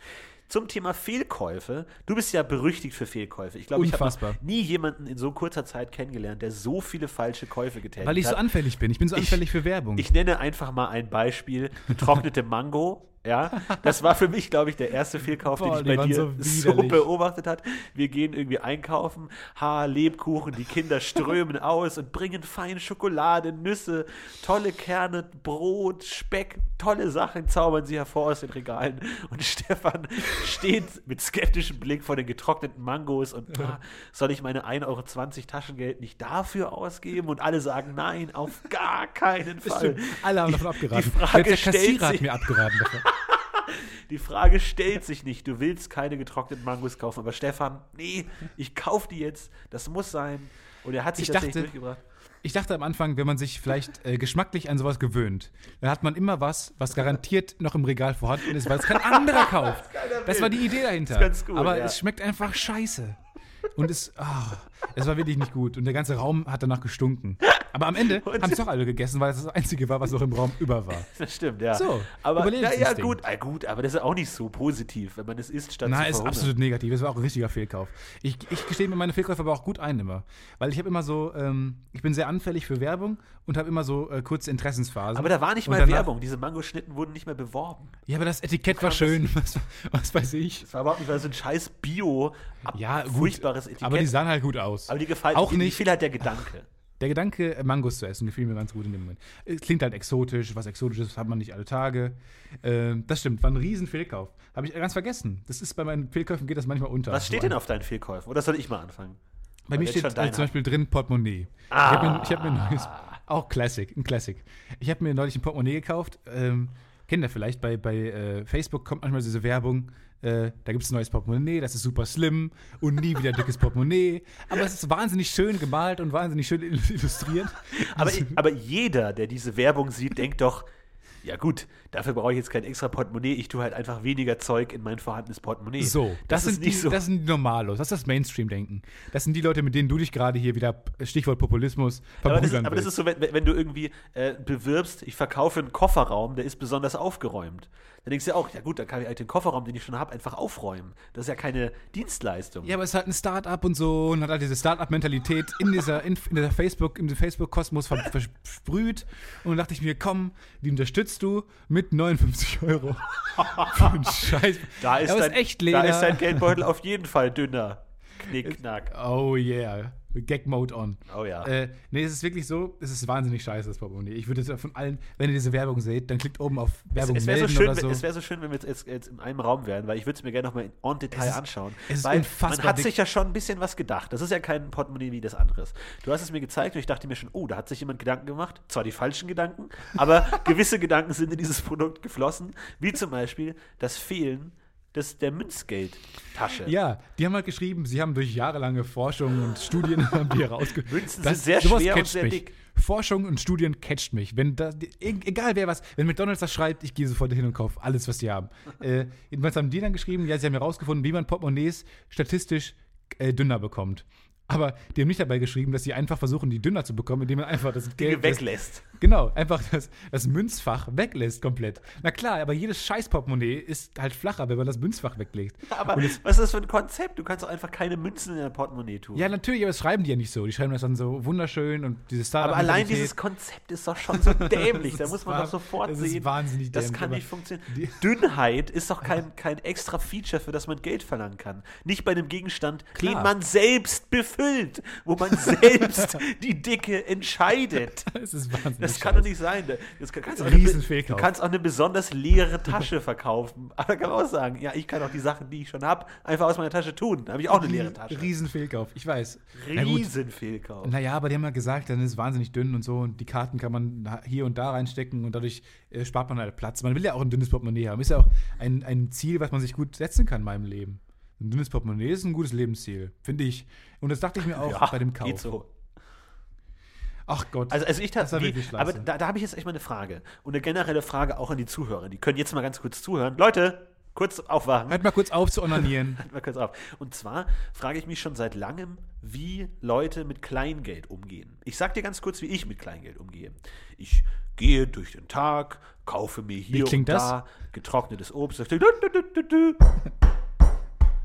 Zum Thema Fehlkäufe. Du bist ja berüchtigt für Fehlkäufe. Ich glaube, ich habe nie jemanden in so kurzer Zeit kennengelernt, der so viele falsche Käufe getätigt Weil ich so hat. anfällig bin. Ich bin so Ich- anfällig für Werbung. Ich nenne einfach mal ein Beispiel: getrocknete Mango. Ja, das war für mich, glaube ich, der erste Fehlkauf, Boah, den ich bei dir so so, beobachtet hat. Wir gehen irgendwie einkaufen, ha, Lebkuchen, die Kinder strömen aus und bringen feine Schokolade, Nüsse, tolle Kerne, Brot, Speck, tolle Sachen zaubern sie hervor aus den Regalen. Und Stefan steht mit skeptischem Blick vor den getrockneten Mangos und ah, soll ich meine 1,20 Euro Taschengeld nicht dafür ausgeben? Und alle sagen nein, auf gar keinen Fall. Alle haben davon abgeraten. Frage der stellt Kassierer hat sich- mir abgeraten davon. Die Frage stellt sich nicht. Du willst keine getrockneten Mangos kaufen, aber Stefan, nee, ich kaufe die jetzt. Das muss sein. Und er hat sich Ich tatsächlich dachte- durchgebracht. Ich dachte am Anfang, wenn man sich vielleicht äh, geschmacklich an sowas gewöhnt, dann hat man immer was, was garantiert noch im Regal vorhanden ist, weil es kein anderer kauft. Das war die Idee dahinter. ist ganz gut, Aber ja. es schmeckt einfach scheiße. Und es, ah, es war wirklich nicht gut. Und der ganze Raum hat danach gestunken. Aber am Ende haben es doch alle gegessen, weil es das Einzige war, was noch im Raum über war. Das stimmt, ja. So, aber ja, ja, gut, ah, gut, aber das ist auch nicht so positiv, wenn man es isst, statt Nein, zu ist verhungern. absolut negativ. Das war auch ein richtiger Fehlkauf. Ich, ich gestehe mir meine Fehlkäufe aber auch gut ein immer. Weil ich habe immer so, ähm, ich bin sehr anfällig für Werbung und habe immer so äh, kurze Interessensphasen. Aber da war nicht mal Werbung. Diese Mangoschnitten wurden nicht mehr beworben. Ja, aber das Etikett war schön. Was, was weiß ich. Das war überhaupt nicht, weil so ein scheiß Bio, Ja, gut. furchtbares Etikett. Aber die sahen halt gut aus. Aber die gefallen, Auch nicht- Die fiel halt der Gedanke. Der Gedanke, äh, Mangos zu essen, gefiel mir ganz gut in dem Moment. Es klingt halt exotisch. Was Exotisches hat man nicht alle Tage. Ähm, das stimmt, war ein riesen Fehlkauf. Habe ich ganz vergessen. Das ist bei meinen Fehlkäufen geht das manchmal unter. Was steht So denn auf deinen Fehlkäufen? Oder soll ich mal anfangen? Bei Weil mir steht äh, zum Beispiel drin Portemonnaie. Ah. Ich habe mir, hab mir ein neues, auch Classic, ein Classic. Ich habe mir neulich ein Portemonnaie gekauft. Ähm, kennt ihr vielleicht, bei, bei äh, Facebook kommt manchmal diese Werbung, äh, da gibt es ein neues Portemonnaie, das ist super slim und nie wieder dickes Portemonnaie. Aber es ist wahnsinnig schön gemalt und wahnsinnig schön illustriert. Aber, aber jeder, der diese Werbung sieht, denkt doch, ja gut, dafür brauche ich jetzt kein extra Portemonnaie, ich tue halt einfach weniger Zeug in mein vorhandenes Portemonnaie. So, das, ist sind die, nicht so. das sind die Normalos, das ist das Mainstream-Denken. Das sind die Leute, mit denen du dich gerade hier wieder, Stichwort Populismus, aber das, ist, aber das ist so, wenn, wenn du irgendwie äh, bewirbst, ich verkaufe einen Kofferraum, der ist besonders aufgeräumt. Dann denkst du ja auch, ja gut, dann kann ich halt den Kofferraum, den ich schon habe, einfach aufräumen. Das ist ja keine Dienstleistung. Ja, aber es ist halt ein Start-up und so und hat halt diese Start-up-Mentalität in dieser, in, in dieser Facebook, im Facebook-Kosmos ver- versprüht. Und dann dachte ich mir, komm, die unterstützt du mit 59 Euro. Scheiß. da ist, dein, da ist dein Geldbeutel auf jeden Fall dünner. Knick, knack. Oh yeah. Gag-Mode on. Oh ja. Äh, nee, es ist wirklich so, es ist wahnsinnig scheiße, das Portemonnaie. Ich würde jetzt von allen, wenn ihr diese Werbung seht, dann klickt oben auf Werbung es wäre so, melden schön, oder wenn- so. es wär so schön, wenn wir jetzt, jetzt, jetzt in einem Raum wären, weil ich würde es mir gerne nochmal en Detail Es ist- anschauen. es ist weil unfassbar man hat dick. sich ja schon ein bisschen was gedacht. Das ist ja kein Portemonnaie wie das anderes. Du hast es mir gezeigt und ich dachte mir schon, oh, da hat sich jemand Gedanken gemacht. Zwar die falschen Gedanken, aber gewisse Gedanken sind in dieses Produkt geflossen, wie zum Beispiel das Fehlen des, der Münzgeldtasche. Ja, die haben halt geschrieben, sie haben durch jahrelange Forschung und Studien haben die herausge... Münzen Das- sind sehr schwer und sehr mich. dick. Forschung und Studien catcht mich. Wenn da, e- egal wer was, wenn McDonalds das schreibt, ich gehe sofort hin und kaufe alles, was die haben. äh, jedenfalls haben die dann geschrieben, ja, sie haben herausgefunden, wie man Portemonnaies statistisch äh, dünner bekommt. Aber die haben nicht dabei geschrieben, dass sie einfach versuchen, die dünner zu bekommen, indem man einfach das Geld das- weglässt. Genau, einfach das, das Münzfach weglässt komplett. Na klar, aber jedes scheiß Portemonnaie ist halt flacher, wenn man das Münzfach weglegt. Aber es- was ist das für ein Konzept? Du kannst doch einfach keine Münzen in dein Portemonnaie tun. Ja, natürlich, aber das schreiben die ja nicht so. Die schreiben das dann so wunderschön und diese Star Aber allein dieses Konzept ist doch schon so dämlich. da Das muss man war- doch sofort das sehen. ist wahnsinnig Das dämlich, kann aber nicht funktionieren. die- Dünnheit ist doch kein, kein extra Feature, für das man Geld verlangen kann. Nicht bei einem Gegenstand, Klar. den man selbst gefüllt, wo man selbst die Dicke entscheidet. Das ist wahnsinnig. Das kann doch nicht sein. Das kann, kannst eine, du kannst auch eine besonders leere Tasche verkaufen. Aber da kann man auch sagen, ja, ich kann auch die Sachen, die ich schon habe, einfach aus meiner Tasche tun. Da habe ich auch eine leere Tasche. Riesenfehlkauf, ich weiß. Na. Riesenfehlkauf. Naja, aber die haben ja gesagt, dann ist es wahnsinnig dünn und so und die Karten kann man hier und da reinstecken und dadurch äh, spart man halt Platz. Man will ja auch ein dünnes Portemonnaie haben. Ist ja auch ein, ein Ziel, was man sich gut setzen kann in meinem Leben. Ein dünnes Portemonnaie ist ein gutes Lebensziel, finde ich. Und das dachte ich mir auch bei dem Kauf. Geht so. Ach Gott. Also, also ich Das tatsächlich, aber da, da habe ich jetzt echt mal eine Frage. Und eine generelle Frage auch an die Zuhörer. Die können jetzt mal ganz kurz zuhören. Leute, kurz aufwachen. Hört mal kurz auf zu onanieren. Halt mal kurz auf. Und zwar frage ich mich schon seit langem, wie Leute mit Kleingeld umgehen. Ich sag dir ganz kurz, wie ich mit Kleingeld umgehe. Ich gehe durch den Tag, kaufe mir hier und das? da getrocknetes Obst.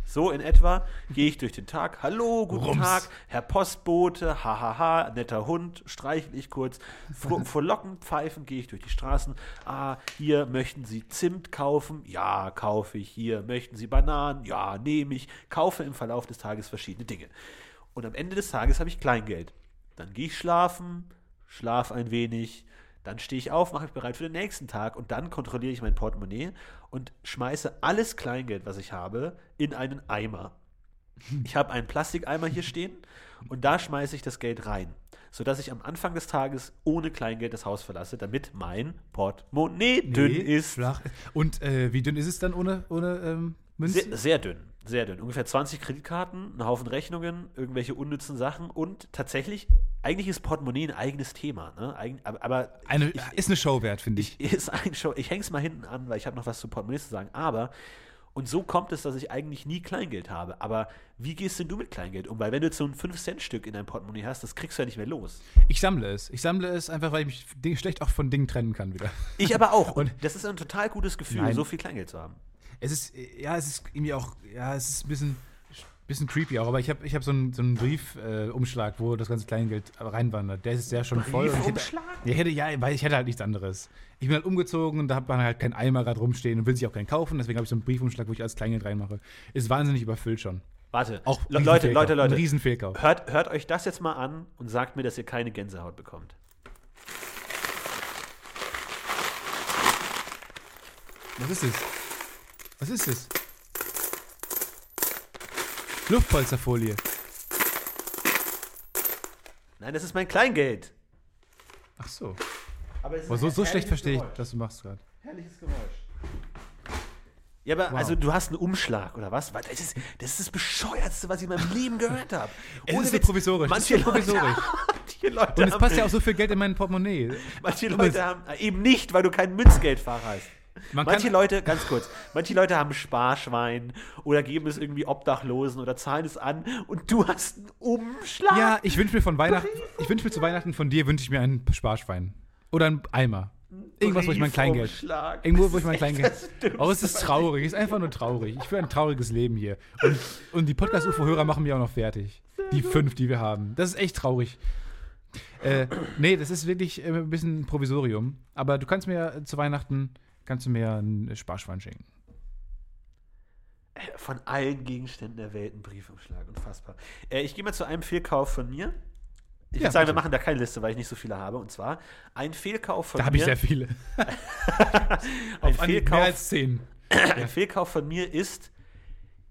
So in etwa gehe ich durch den Tag. Hallo, guten Rums. Tag, Herr Postbote, hahaha, netter Hund, streichle ich kurz. Fro frohlockend pfeifend gehe ich durch die Straßen. Ah, hier möchten Sie Zimt kaufen? Ja, kaufe ich. Hier möchten Sie Bananen? Ja, nehme ich. Kaufe im Verlauf des Tages verschiedene Dinge. Und am Ende des Tages habe ich Kleingeld. Dann gehe ich schlafen, schlaf ein wenig, dann stehe ich auf, mache mich bereit für den nächsten Tag und dann kontrolliere ich mein Portemonnaie und schmeiße alles Kleingeld, was ich habe, in einen Eimer. Ich habe einen Plastikeimer hier stehen und da schmeiße ich das Geld rein, sodass ich am Anfang des Tages ohne Kleingeld das Haus verlasse, damit mein Portemonnaie dünn Nee, ist. Flach. Und äh, wie dünn ist es dann ohne, ohne ähm, Münzen? Sehr, sehr dünn, sehr dünn. Ungefähr 20 Kreditkarten, ein Haufen Rechnungen, irgendwelche unnützen Sachen und tatsächlich, eigentlich ist Portemonnaie ein eigenes Thema. Ne? Eigen, aber aber Eine, ich, ist eine Show wert, finde ich. ist ein Show. Ich hänge es mal hinten an, weil ich habe noch was zu Portemonnaie zu sagen. Aber, und so kommt es, dass ich eigentlich nie Kleingeld habe. Aber wie gehst denn du mit Kleingeld um? Weil wenn du jetzt so ein 5-Cent-Stück in deinem Portemonnaie hast, das kriegst du ja nicht mehr los. Ich sammle es. Ich sammle es einfach, weil ich mich schlecht auch von Dingen trennen kann wieder. Ich aber auch. Und Und- das ist ein total gutes Gefühl, Nein. so viel Kleingeld zu haben. Es ist, ja, es ist irgendwie auch, ja, es ist ein bisschen, bisschen creepy auch, aber ich habe ich hab so einen, so einen Briefumschlag, äh, wo das ganze Kleingeld reinwandert. Der ist sehr schon voll. und ich hätte- Briefumschlag? Ja, ich hätte, ja, weil ich hätte halt nichts anderes. Ich bin halt umgezogen und da hat man halt keinen Eimer gerade rumstehen und will sich auch keinen kaufen, deswegen habe ich so einen Briefumschlag, wo ich alles Kleingeld reinmache. Ist wahnsinnig überfüllt schon. Warte, Auch Le Leute. Leute, Leute. Ein Riesenfehlkauf. Hört, hört euch das jetzt mal an und sagt mir, dass ihr keine Gänsehaut bekommt. Was ist es? Was ist es? Luftpolsterfolie. Nein, das ist mein Kleingeld. Ach so. Aber, Aber so, so schlecht verstehe ich, Geräusch. was du machst gerade. Herrliches Geräusch. Ja, aber Wow. also du hast einen Umschlag oder was? Das ist das, ist das bescheuertste, was ich in meinem Leben gehört habe. Es Ohne ist Witz, provisorisch, es Manche ist so provisorisch. Leute, manche Leute Und es passt ja auch so viel Geld in mein Portemonnaie. manche Leute haben äh, eben nicht, weil du kein Münzgeldfahrer hast. Man manche Leute, ganz kurz, manche Leute haben Sparschwein oder geben es irgendwie Obdachlosen oder zahlen es an und du hast einen Umschlag. Ja, ich wünsche mir von Weihnachten, ich wünsche mir zu Weihnachten von dir, wünsche ich mir einen Sparschwein. Oder einen Eimer. Irgendwas, wo ich mein Kleingeld. Briefumschlag. Irgendwo, wo ich mein Kleingeld. Dümmste, Oh, es ist traurig. Es ist einfach nur traurig. Ich führe ein trauriges Leben hier. Und, und die Podcast-UFO-Hörer machen mich auch noch fertig. Die fünf, die wir haben. Das ist echt traurig. Äh, nee, das ist wirklich äh, ein bisschen ein Provisorium. Aber du kannst mir zu Weihnachten kannst du mir ein Sparschwein schenken. Von allen Gegenständen der Welt ein Briefumschlag. Unfassbar. Äh, ich gehe mal zu einem Fehlkauf von mir. Ich Ja, würde sagen, wir bitte. machen da keine Liste, weil ich nicht so viele habe. Und zwar ein Fehlkauf von Da mir. habe ich sehr viele. ein, Fehlkauf, mehr als zehn. ein Fehlkauf von mir ist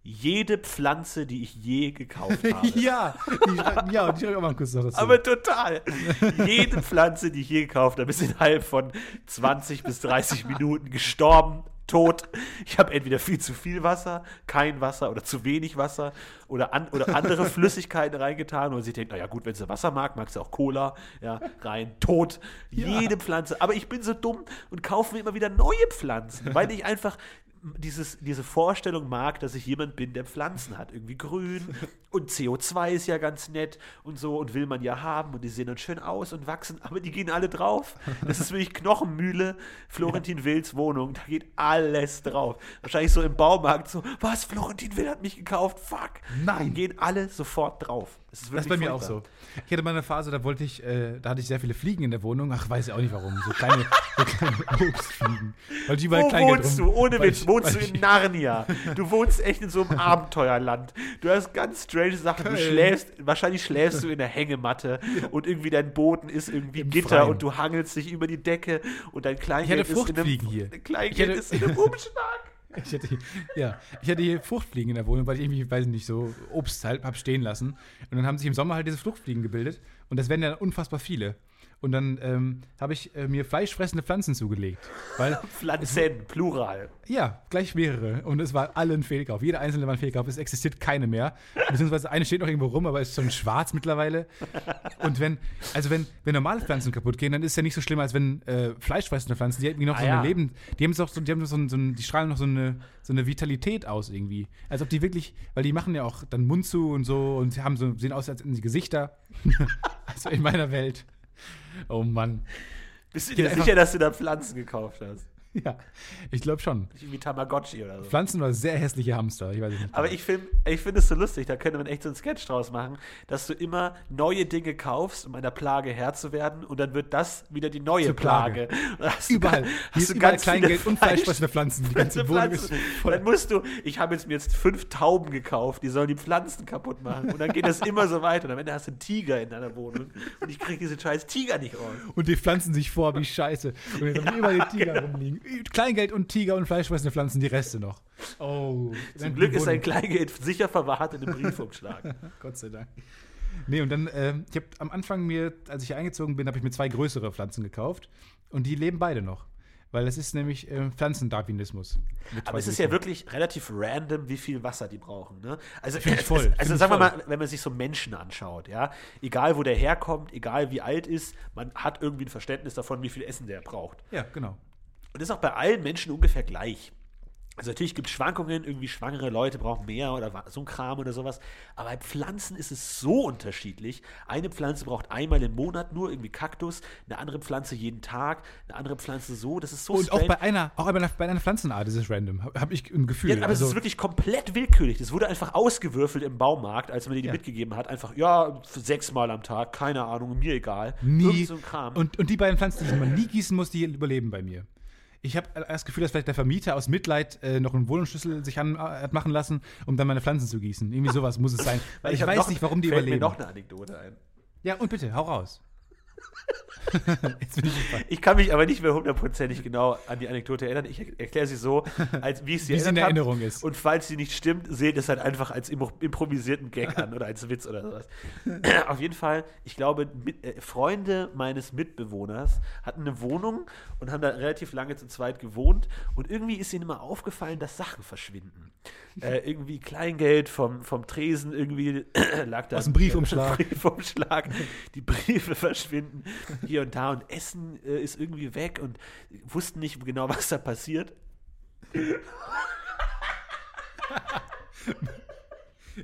jede Pflanze, die ich je gekauft habe. ja, die, ja, und ich auch mal kurz noch dazu. Aber total. Jede Pflanze, die ich je gekauft habe, ist innerhalb von 20 bis 30 Minuten gestorben, tot. Ich habe entweder viel zu viel Wasser, kein Wasser oder zu wenig Wasser oder, an, oder andere Flüssigkeiten reingetan. Und sie denkt, naja gut, wenn sie Wasser mag, mag sie auch Cola. Ja, rein, tot. Ja. Jede Pflanze. Aber ich bin so dumm und kaufe mir immer wieder neue Pflanzen, weil ich einfach dieses, diese Vorstellung mag, dass ich jemand bin, der Pflanzen hat. Irgendwie grün und CO2 ist ja ganz nett und so und will man ja haben und die sehen dann schön aus und wachsen, aber die gehen alle drauf. Das ist wirklich Knochenmühle, Florentin Wills Wohnung, da geht alles drauf. Wahrscheinlich so im Baumarkt so, was, Florentin Will hat mich gekauft, fuck. Nein. Gehen alle sofort drauf. Das ist, Das ist bei mir auch so. Ich hatte mal eine Phase, da wollte ich, äh, da hatte ich sehr viele Fliegen in der Wohnung. Ach, weiß ich auch nicht warum. So kleine, so kleine Obstfliegen. Weil die Wo wohnst rum- du? Ohne Witz, wohnst du in Narnia. Du wohnst echt in so einem Abenteuerland. Du hast ganz strange Sachen. Du schläfst, wahrscheinlich schläfst du in der Hängematte und irgendwie dein Boden ist irgendwie Im Gitter Freien. und du hangelst dich über die Decke und dein Kleingeld ist in einem, hier. Kleingeld Ich hatte- ist in einem Umschlag. Ich hatte, hier- ja, ich hatte hier Fruchtfliegen in der Wohnung, weil ich irgendwie, weiß nicht, so Obst halt hab stehen lassen. Und dann haben sich im Sommer halt diese Fruchtfliegen gebildet. Und das werden ja unfassbar viele. Und dann ähm, habe ich äh, mir fleischfressende Pflanzen zugelegt. Weil, Pflanzen, Plural. ja, gleich mehrere. Und es war alle ein Fehlkauf. Jeder einzelne war ein Fehlkauf. Es existiert keine mehr. Beziehungsweise eine steht noch irgendwo rum, aber ist schon schwarz mittlerweile. Und wenn, also wenn, wenn normale Pflanzen kaputt gehen, dann ist es ja nicht so schlimm, als wenn äh, fleischfressende Pflanzen, die irgendwie noch Ah, so ja. eine Leben, die haben so, die haben so, so die strahlen noch so eine, so eine Vitalität aus irgendwie. Als ob die wirklich, weil die machen ja auch dann Mund zu und so und haben so, sehen aus als in die Gesichter. also in meiner Welt. Oh Mann. Bist du dir sicher, dass du da Pflanzen gekauft hast? Ja, ich glaube schon. Wie Tamagotchi oder so. Pflanzen oder sehr hässliche Hamster, ich weiß nicht. Aber ich finde ich find es so lustig, da könnte man echt so einen Sketch draus machen, dass du immer neue Dinge kaufst, um einer Plage Herr zu werden und dann wird das wieder die neue Zur Plage. Plage. Und dann hast du Überall. Hier hast ist du überall ganz Kleingeld und Fleisch- fleischfressende Pflanzen. Die ganze Wohnung ist Pflanzen. voll. Dann musst du, ich habe jetzt mir jetzt fünf Tauben gekauft, die sollen die Pflanzen kaputt machen. Und dann geht das immer so weiter. Und am Ende hast du einen Tiger in deiner Wohnung. Und ich kriege diesen scheiß Tiger nicht raus. Und die pflanzen sich vor wie Scheiße. Und jetzt haben überall die Tiger rumliegen. Kleingeld und Tiger und fleischfressende Pflanzen, die Reste noch. Oh. Zum Glück ist dein Kleingeld sicher verwahrt in einem Briefumschlag. Gott sei Dank. Nee, und dann, ähm, ich habe am Anfang mir, als ich hier eingezogen bin, habe ich mir zwei größere Pflanzen gekauft. Und die leben beide noch. Weil das ist nämlich ähm, Pflanzendarwinismus. Aber es ist ja wirklich relativ random, wie viel Wasser die brauchen. Ne? Also, Find ich es- voll, es- find also ich sagen wir mal, wenn man sich so Menschen anschaut, ja, egal wo der herkommt, egal wie alt ist, man hat irgendwie ein Verständnis davon, wie viel Essen der braucht. Ja, genau. Und das ist auch bei allen Menschen ungefähr gleich. Also natürlich gibt es Schwankungen, irgendwie schwangere Leute brauchen mehr oder so ein Kram oder sowas. Aber bei Pflanzen ist es so unterschiedlich. Eine Pflanze braucht einmal im Monat nur irgendwie Kaktus, eine andere Pflanze jeden Tag, eine andere Pflanze so. Das ist so Und auch bei einer, auch bei einer, Pflanzenart ist es random. Habe hab ich ein Gefühl. Ja, aber also, es ist wirklich komplett willkürlich. Das wurde einfach ausgewürfelt im Baumarkt, als man dir die Ja. mitgegeben hat. Einfach, ja, sechsmal am Tag, keine Ahnung, mir egal. nie. Irgend so ein Kram. Und, und die beiden Pflanzen, die man nie gießen muss, die überleben bei mir. Ich habe das Gefühl, dass vielleicht der Vermieter aus Mitleid äh, noch einen Wohnungsschlüssel sich an, äh, hat machen lassen, um dann meine Pflanzen zu gießen. Irgendwie sowas muss es sein. Weil ich, hab weiß nicht, warum die fällt überleben. mir noch eine Anekdote ein. Ja, und bitte, hau raus. Ich kann mich aber nicht mehr hundertprozentig genau an die Anekdote erinnern. Ich er- erkläre sie so, als wie ich sie Wie sie in hab. Erinnerung ist. Und falls sie nicht stimmt, seht es halt einfach als im improvisierten Gag an oder als Witz oder sowas. Auf jeden Fall, ich glaube, mit, äh, Freunde meines Mitbewohners hatten eine Wohnung und haben da relativ lange zu zweit gewohnt. Und irgendwie ist ihnen immer aufgefallen, dass Sachen verschwinden. Äh, irgendwie Kleingeld vom, vom Tresen, irgendwie lag da Aus dem Briefumschlag. Briefumschlag. Die Briefe verschwinden hier und da und Essen äh, ist irgendwie weg und wussten nicht genau, was da passiert.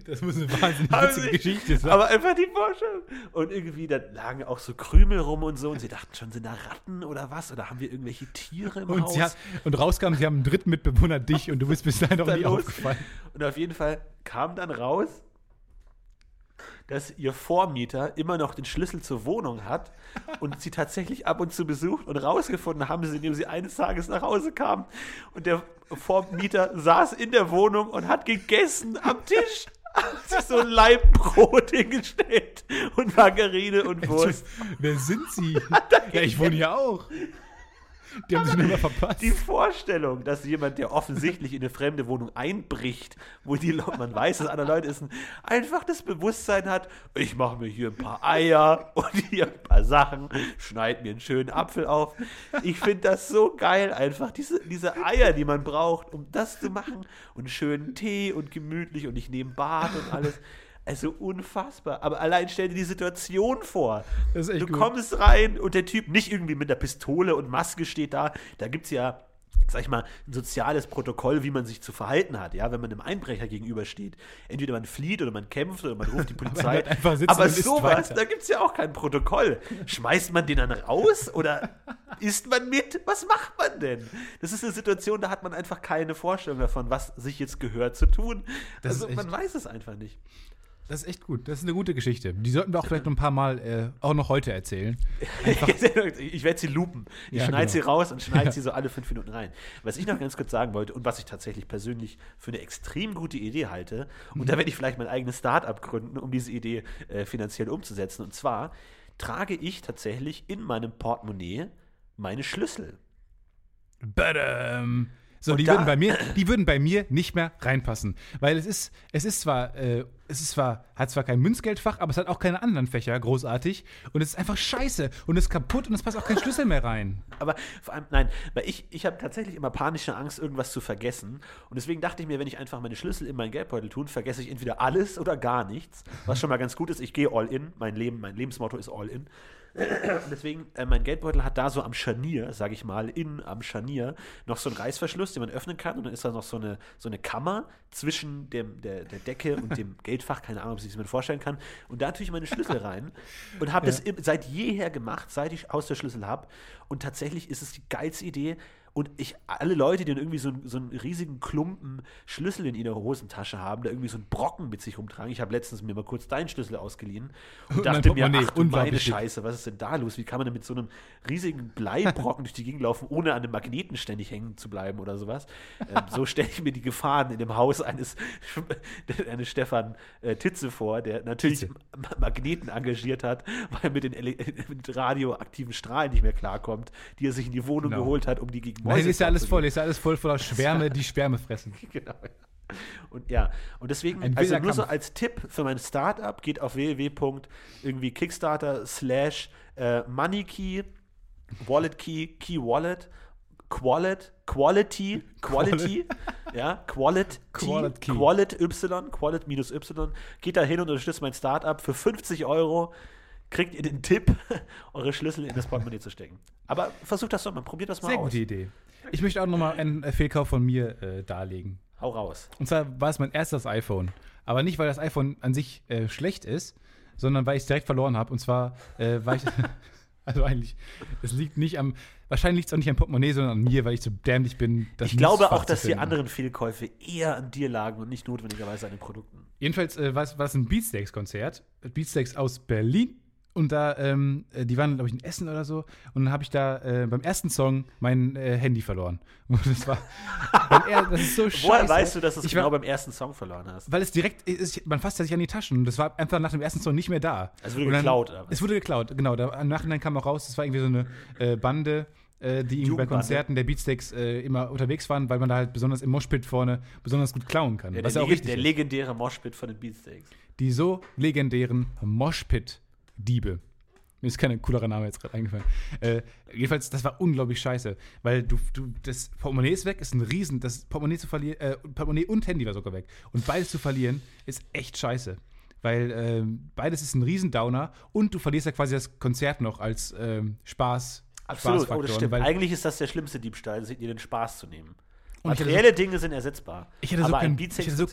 Das muss eine wahnsinnig Haben witzige sie- Geschichte sein. Aber einfach die Vorstellung. Und irgendwie, da lagen auch so Krümel rum und so und sie dachten schon, sind da Ratten oder was? Oder haben wir irgendwelche Tiere im und, Haus? sie hat, und rauskam, sie haben einen dritten Mitbewohner, dich, und du bist bis dahin noch nie los? aufgefallen. Und auf jeden Fall kam dann raus, dass ihr Vormieter immer noch den Schlüssel zur Wohnung hat und sie tatsächlich ab und zu besucht und rausgefunden haben sie, indem sie eines Tages nach Hause kam und der Vormieter saß in der Wohnung und hat gegessen am Tisch. Sich so ein Laib Brot hingestellt und Margarine und Wurst. Wer sind sie? ja, ich wohne hier auch. Die haben sich nur mal verpasst. Die Vorstellung, dass jemand, der offensichtlich in eine fremde Wohnung einbricht, wo die Leute, man weiß, dass andere Leute ist, einfach das Bewusstsein hat, ich mache mir hier ein paar Eier und hier ein paar Sachen, schneid mir einen schönen Apfel auf. Ich finde das so geil, einfach diese, diese Eier, die man braucht, um das zu machen und schönen Tee und gemütlich und ich nehme Bad und alles. Also unfassbar. Aber allein stell dir die Situation vor. Du gut. kommst rein und der Typ nicht irgendwie mit der Pistole und Maske steht da. Da gibt es ja, sag ich mal, ein soziales Protokoll, wie man sich zu verhalten hat, ja, wenn man einem Einbrecher gegenübersteht. Entweder man flieht oder man kämpft oder man ruft die Polizei. Aber isst sowas, da gibt es ja auch kein Protokoll. Schmeißt man den dann raus oder isst man mit? Was macht man denn? Das ist eine Situation, da hat man einfach keine Vorstellung davon, was sich jetzt gehört zu tun. Das also man weiß es einfach nicht. Das ist echt gut. Das ist eine gute Geschichte. Die sollten wir auch vielleicht noch ein paar Mal äh, auch noch heute erzählen. ich werde sie lupen. Ich Ja, schneide genau. sie raus und schneide Ja. sie so alle fünf Minuten rein. Was ich noch ganz kurz sagen wollte und was ich tatsächlich persönlich für eine extrem gute Idee halte, und Mhm. da werde ich vielleicht mein eigenes Start-up gründen, um diese Idee äh, finanziell umzusetzen. Und zwar trage ich tatsächlich in meinem Portemonnaie meine Schlüssel. Badam. So, Und die da- würden bei mir, die würden bei mir nicht mehr reinpassen, weil es ist, es ist zwar, äh, es ist zwar, hat zwar kein Münzgeldfach, aber es hat auch keine anderen Fächer, großartig, und es ist einfach scheiße und es ist kaputt und es passt auch kein Schlüssel mehr rein. Aber vor allem, nein, weil ich, ich habe tatsächlich immer panische Angst, irgendwas zu vergessen. Und deswegen dachte ich mir, wenn ich einfach meine Schlüssel in meinen Geldbeutel tue, vergesse ich entweder alles oder gar nichts. Was schon mal ganz gut ist, ich gehe all in. Mein Leben, mein Lebensmotto ist all in. Deswegen, äh, mein Geldbeutel hat da so am Scharnier, sage ich mal, innen am Scharnier, noch so einen Reißverschluss, den man öffnen kann. Und dann ist da noch so eine, so eine Kammer zwischen dem, der, der Decke und dem Geldfach. Keine Ahnung, ob ich es mir vorstellen kann. Und da tue ich meine Schlüssel rein und habe das im- seit jeher gemacht, seit ich aus der Schlüssel habe. Und tatsächlich ist es die geilste Idee. Und ich, alle Leute, die dann irgendwie so, einen- so einen riesigen Klumpen Schlüssel in ihrer Hosentasche haben, da irgendwie so einen Brocken mit sich rumtragen. Ich habe letztens mir mal kurz deinen Schlüssel ausgeliehen und dachte mir, Portemonnaie, ach du meine. Scheiße, was ist denn da los? Wie kann man denn mit so einem riesigen Bleibrocken durch die Gegend laufen, ohne an einem Magneten ständig hängen zu bleiben oder sowas? Ähm, so stelle ich mir die Gefahren in dem Haus eines, eines Stefan äh, Titze vor, der natürlich Titze. Magneten engagiert hat, weil er mit den mit radioaktiven Strahlen nicht mehr klarkommt, die er sich in die Wohnung Genau. geholt hat, um die gegen Nein, ist ja alles voll, ist ja alles voll voller Schwärme, die Schwärme fressen. Genau. Und ja, und deswegen, Ein also nur so als Tipp für mein Startup, geht auf www. irgendwie Kickstarter slash äh, Moneykey, Wallet Key, Key Wallet, Qualit, Quality, Quality, ja, Quality, Quality Key. Qualit Y, Qualit minus Y, geht da hin und unterstützt mein Startup für 50 Euro. Kriegt ihr den Tipp, eure Schlüssel in das Portemonnaie zu stecken. Aber versucht das doch mal, probiert das mal Sehr aus. gute Idee. Ich möchte auch nochmal einen äh, Fehlkauf von mir äh, darlegen. Hau raus. Und zwar war es mein erstes iPhone. Aber nicht, weil das iPhone an sich äh, schlecht ist, sondern weil ich es direkt verloren habe. Und zwar äh, war ich. also eigentlich, es liegt nicht am. Wahrscheinlich liegt es auch nicht am Portemonnaie, sondern an mir, weil ich so dämlich bin. Das Ich glaube auch, dass die anderen Fehlkäufe eher an dir lagen und nicht notwendigerweise an den Produkten. Jedenfalls äh, war es ein Beatsteaks-Konzert. Beatsteaks aus Berlin. Und da, ähm, äh, die waren, glaube ich, in Essen oder so. Und dann habe ich da äh, beim ersten Song mein äh, Handy verloren. Und das war. er, das ist so scheiße. Woher weißt du, dass du es genau beim ersten Song verloren hast? Weil es direkt, ist, man fasst ja sich an die Taschen und das war einfach nach dem ersten Song nicht mehr da. Es wurde dann- geklaut, was? Es wurde geklaut, genau. Da, Im Nachhinein kam auch raus, das war irgendwie so eine äh, Bande, äh, die irgendwie bei. Konzerten der Beatsteaks äh, immer unterwegs waren, weil man da halt besonders im Moshpit vorne besonders gut klauen kann. Ja, was der, ja auch richtig der legendäre Moshpit von den Beatsteaks. Die so legendären Moshpit-Diebe. Mir ist kein coolerer Name jetzt gerade eingefallen. Äh, jedenfalls, das war unglaublich scheiße, weil du, du, das Portemonnaie ist weg, ist ein Riesen, das Portemonnaie zu verlieren, äh, Portemonnaie und Handy war sogar weg. Und beides zu verlieren, ist echt scheiße. Weil ähm, beides ist ein Riesendowner und du verlierst ja quasi das Konzert noch als ähm, Spaß. Absolut, oh, das stimmt. Weil Eigentlich ist das der schlimmste Diebstahl, dir den Spaß zu nehmen. Und ich Materielle Dinge sind ersetzbar. Ich hatte so aber keinen- ein ich hatte so-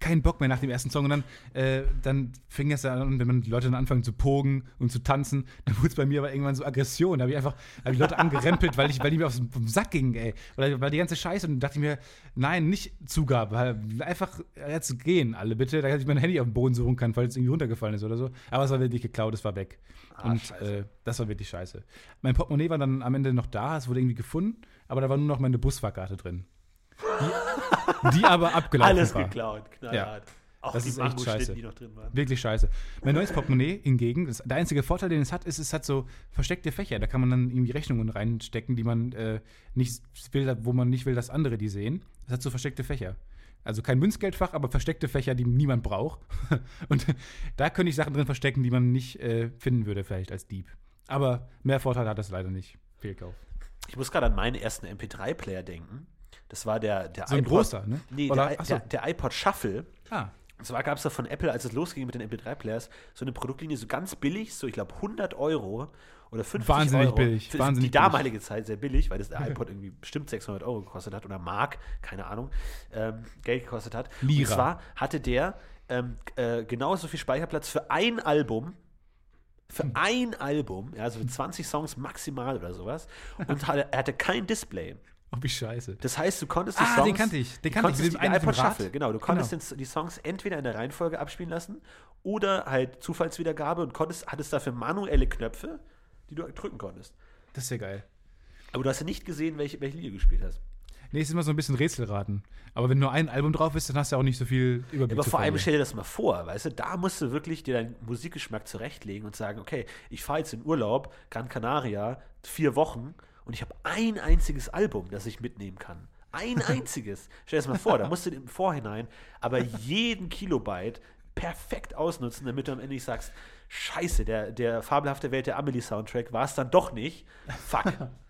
keinen Bock mehr nach dem ersten Song. Und dann, äh, dann fing es ja an, wenn man die Leute dann anfangen zu pogen und zu tanzen, dann wurde es bei mir aber irgendwann so Aggression. Da habe ich einfach hab die Leute angerempelt, weil, ich, weil die mir auf den Sack gingen, ey. Weil, weil die ganze Scheiße. Und dann dachte ich mir, nein, nicht Zugabe. Einfach jetzt gehen alle bitte, da ich mein Handy auf den Boden suchen kann, falls es irgendwie runtergefallen ist oder so. Aber es war wirklich geklaut, es war weg. Ah, und äh, das war wirklich scheiße. Mein Portemonnaie war dann am Ende noch da, es wurde irgendwie gefunden, aber da war nur noch meine Busfahrkarte drin. Die, die aber abgelaufen Alles war. geklaut, knallhart. Auch Das die ist echt scheiße. die noch drin waren. Wirklich scheiße. Mein neues Portemonnaie hingegen, das, der einzige Vorteil, den es hat, ist, es hat so versteckte Fächer. Da kann man dann irgendwie Rechnungen reinstecken, die man äh, nicht will, wo man nicht will, dass andere die sehen. Es hat so versteckte Fächer. Also kein Münzgeldfach, aber versteckte Fächer, die niemand braucht. Und da könnte ich Sachen drin verstecken, die man nicht äh, finden würde, vielleicht als Dieb. Aber mehr Vorteil hat das leider nicht. Fehlkauf. Ich muss gerade an meinen ersten MP3-Player denken. Das war der, der So ein großer, ne? Nee, Oder- der, so. der, der iPod Shuffle. Ah, Und zwar gab es da von Apple, als es losging mit den MP3-Players, so eine Produktlinie, so ganz billig, so ich glaube 100 Euro oder 50 Wahnsinnig Euro. billig, Für wahnsinnig die damalige Zeit sehr billig, weil das der iPod irgendwie bestimmt 600 Euro gekostet hat oder Mark, keine Ahnung, ähm, Geld gekostet hat. Lira. Und zwar hatte der ähm, äh, genauso viel Speicherplatz für ein Album. Für Hm. ein Album, ja, also für 20 Songs maximal oder sowas. Und hatte, er hatte kein Display. Oh, wie scheiße. Das heißt, du konntest die Ah, Songs. den kannte ich. Den kannte ich. Mit die dem dem iPod. Shuffle, genau. Du konntest den, die Songs entweder in der Reihenfolge abspielen lassen oder halt Zufallswiedergabe und konntest, hattest dafür manuelle Knöpfe, die du drücken konntest. Das ist ja geil. Aber du hast ja nicht gesehen, welche, welche Lieder du gespielt hast. Nee, ist immer so ein bisschen Rätselraten. Aber wenn nur ein Album drauf ist, dann hast du auch nicht so viel Überblick. Ja, aber vor allem stell dir das mal vor, weißt du, da musst du wirklich dir deinen Musikgeschmack zurechtlegen und sagen, okay, ich fahre jetzt in Urlaub, Gran Canaria, vier Wochen und ich habe ein einziges Album, das ich mitnehmen kann. Ein einziges. Stell dir das mal vor, da musst du im Vorhinein aber jeden Kilobyte perfekt ausnutzen, damit du am Ende nicht sagst, scheiße, der, der fabelhafte Welt der Amelie-Soundtrack war es dann doch nicht. Fuck.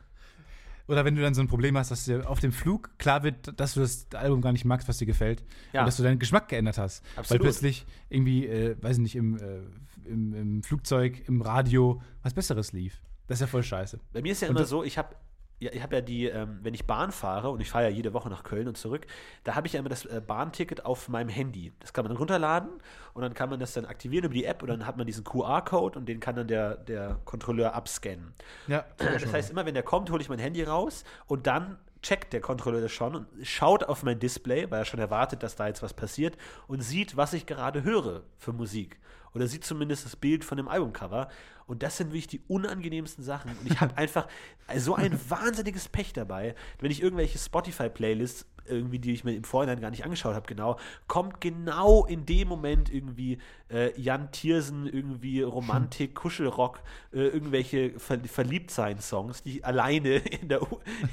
Oder wenn du dann so ein Problem hast, dass dir auf dem Flug klar wird, dass du das Album gar nicht magst, was dir gefällt. Ja. Und dass du deinen Geschmack geändert hast. Weil Absolut. plötzlich irgendwie, äh, weiß ich nicht, im, äh, im, im Flugzeug, im Radio was Besseres lief. Das ist ja voll scheiße. Bei mir ist ja Und immer so, ich habe ja, ich habe ja die, ähm, wenn ich Bahn fahre und ich fahre ja jede Woche nach Köln und zurück, da habe ich ja immer das äh, Bahnticket auf meinem Handy. Das kann man dann runterladen und dann kann man das dann aktivieren über die App und dann hat man diesen QR-Code und den kann dann der, der Kontrolleur abscannen. Ja, Das heißt, immer wenn der kommt, hole ich mein Handy raus und dann checkt der Kontrolleur das schon und schaut auf mein Display, weil er schon erwartet, dass da jetzt was passiert und sieht, was ich gerade höre für Musik. Oder sieht zumindest das Bild von dem Albumcover. Und das sind wirklich die unangenehmsten Sachen. Und ich habe einfach so ein wahnsinniges Pech dabei, wenn ich irgendwelche Spotify-Playlists irgendwie, die ich mir im Vorhinein gar nicht angeschaut habe, genau, kommt genau in dem Moment irgendwie äh, Jan Tiersen, irgendwie Romantik, Kuschelrock, äh, irgendwelche Ver Verliebtsein-Songs, die ich alleine in der,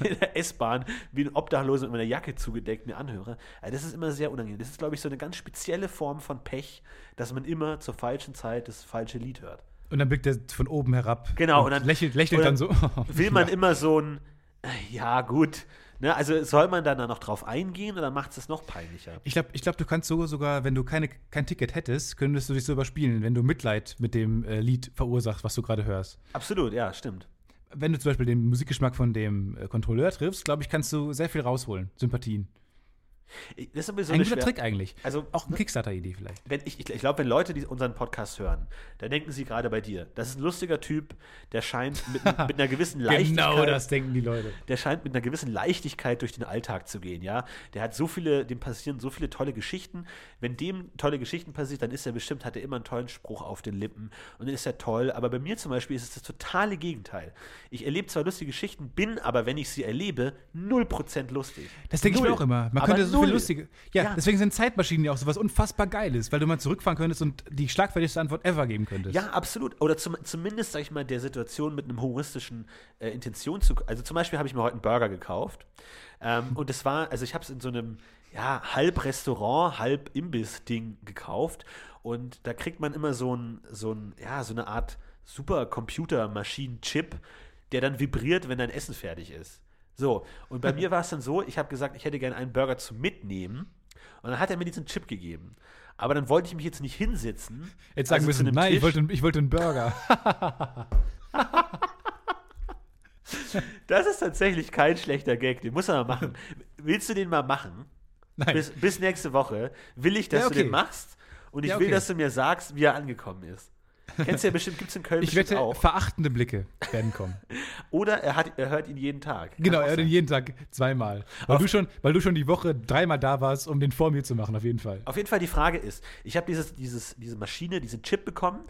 der S-Bahn wie ein Obdachloser mit meiner Jacke zugedeckt mir anhöre. Also das ist immer sehr unangenehm. Das ist, glaube ich, so eine ganz spezielle Form von Pech, dass man immer zur falschen Zeit das falsche Lied hört. Und dann blickt er von oben herab. Genau, Und, und dann- lächelt, lächelt und dann dann so. Will man Ja. immer so ein, äh, ja gut, ne? also soll man dann da noch drauf eingehen oder macht es noch peinlicher? Ich glaube, ich glaub, du kannst so sogar, wenn du keine, kein Ticket hättest, könntest du dich so überspielen, wenn du Mitleid mit dem äh, Lied verursachst, was du gerade hörst. Absolut, ja, stimmt. Wenn du zum Beispiel den Musikgeschmack von dem äh, Kontrolleur triffst, glaube ich, kannst du sehr viel rausholen. Sympathien. Das ist sowieso Ein guter schwer- Trick eigentlich. Also Auch eine Kickstarter-Idee vielleicht. wenn ich, ich, glaube, wenn Leute die unseren Podcast hören, dann denken sie gerade bei dir. Das ist ein lustiger Typ, der scheint mit, mit einer gewissen Leichtigkeit. Genau das denken die Leute. Der scheint mit einer gewissen Leichtigkeit durch den Alltag zu gehen, ja. Der hat so viele, dem passieren so viele tolle Geschichten. Wenn dem tolle Geschichten passiert, dann ist er bestimmt, hat er immer einen tollen Spruch auf den Lippen und dann ist er toll. Aber bei mir zum Beispiel ist es das totale Gegenteil. Ich erlebe zwar lustige Geschichten, bin aber, wenn ich sie erlebe, 0% lustig. Das denke ich mir auch immer. Man Aber könnte so null. viel lustige. Ja, Ja. deswegen sind Zeitmaschinen ja auch so was unfassbar Geiles, weil du mal zurückfahren könntest und die schlagfertigste Antwort ever geben könntest. Ja, absolut. Oder zum, zumindest, sag ich mal, der Situation mit einem humoristischen äh, Intention zu. Also zum Beispiel habe ich mir heute einen Burger gekauft. Ähm, und es war, also ich habe es in so einem ja, halb Restaurant, halb Imbiss-Ding gekauft. Und da kriegt man immer so ein, so ein, ja, so eine Art Supercomputer-Maschinen-Chip, der dann vibriert, wenn dein Essen fertig ist. So, und bei mir war es dann so, ich habe gesagt, ich hätte gerne einen Burger zum Mitnehmen. Und dann hat er mir diesen Chip gegeben. Aber dann wollte ich mich jetzt nicht hinsetzen. Jetzt sagen also müssen, nein, ich Tisch. wollte, ich wollte einen Burger. Das ist tatsächlich kein schlechter Gag, den muss man mal machen. Willst du den mal machen? Nein. Bis, bis nächste Woche will ich, dass Ja, du okay. den machst und ich Ja, will, okay. dass du mir sagst, wie er angekommen ist. Kennst du ja bestimmt, gibt es in Köln Ich wette, auch. verachtende Blicke werden kommen. Oder er, hat, er hört ihn jeden Tag. Kann Genau, er hört ihn jeden Tag zweimal. Weil Auf- du, schon, weil du schon die Woche dreimal da warst, um den vor mir zu machen, auf jeden Fall. Auf jeden Fall die Frage ist, ich habe dieses, dieses, diese Maschine, diesen Chip bekommen,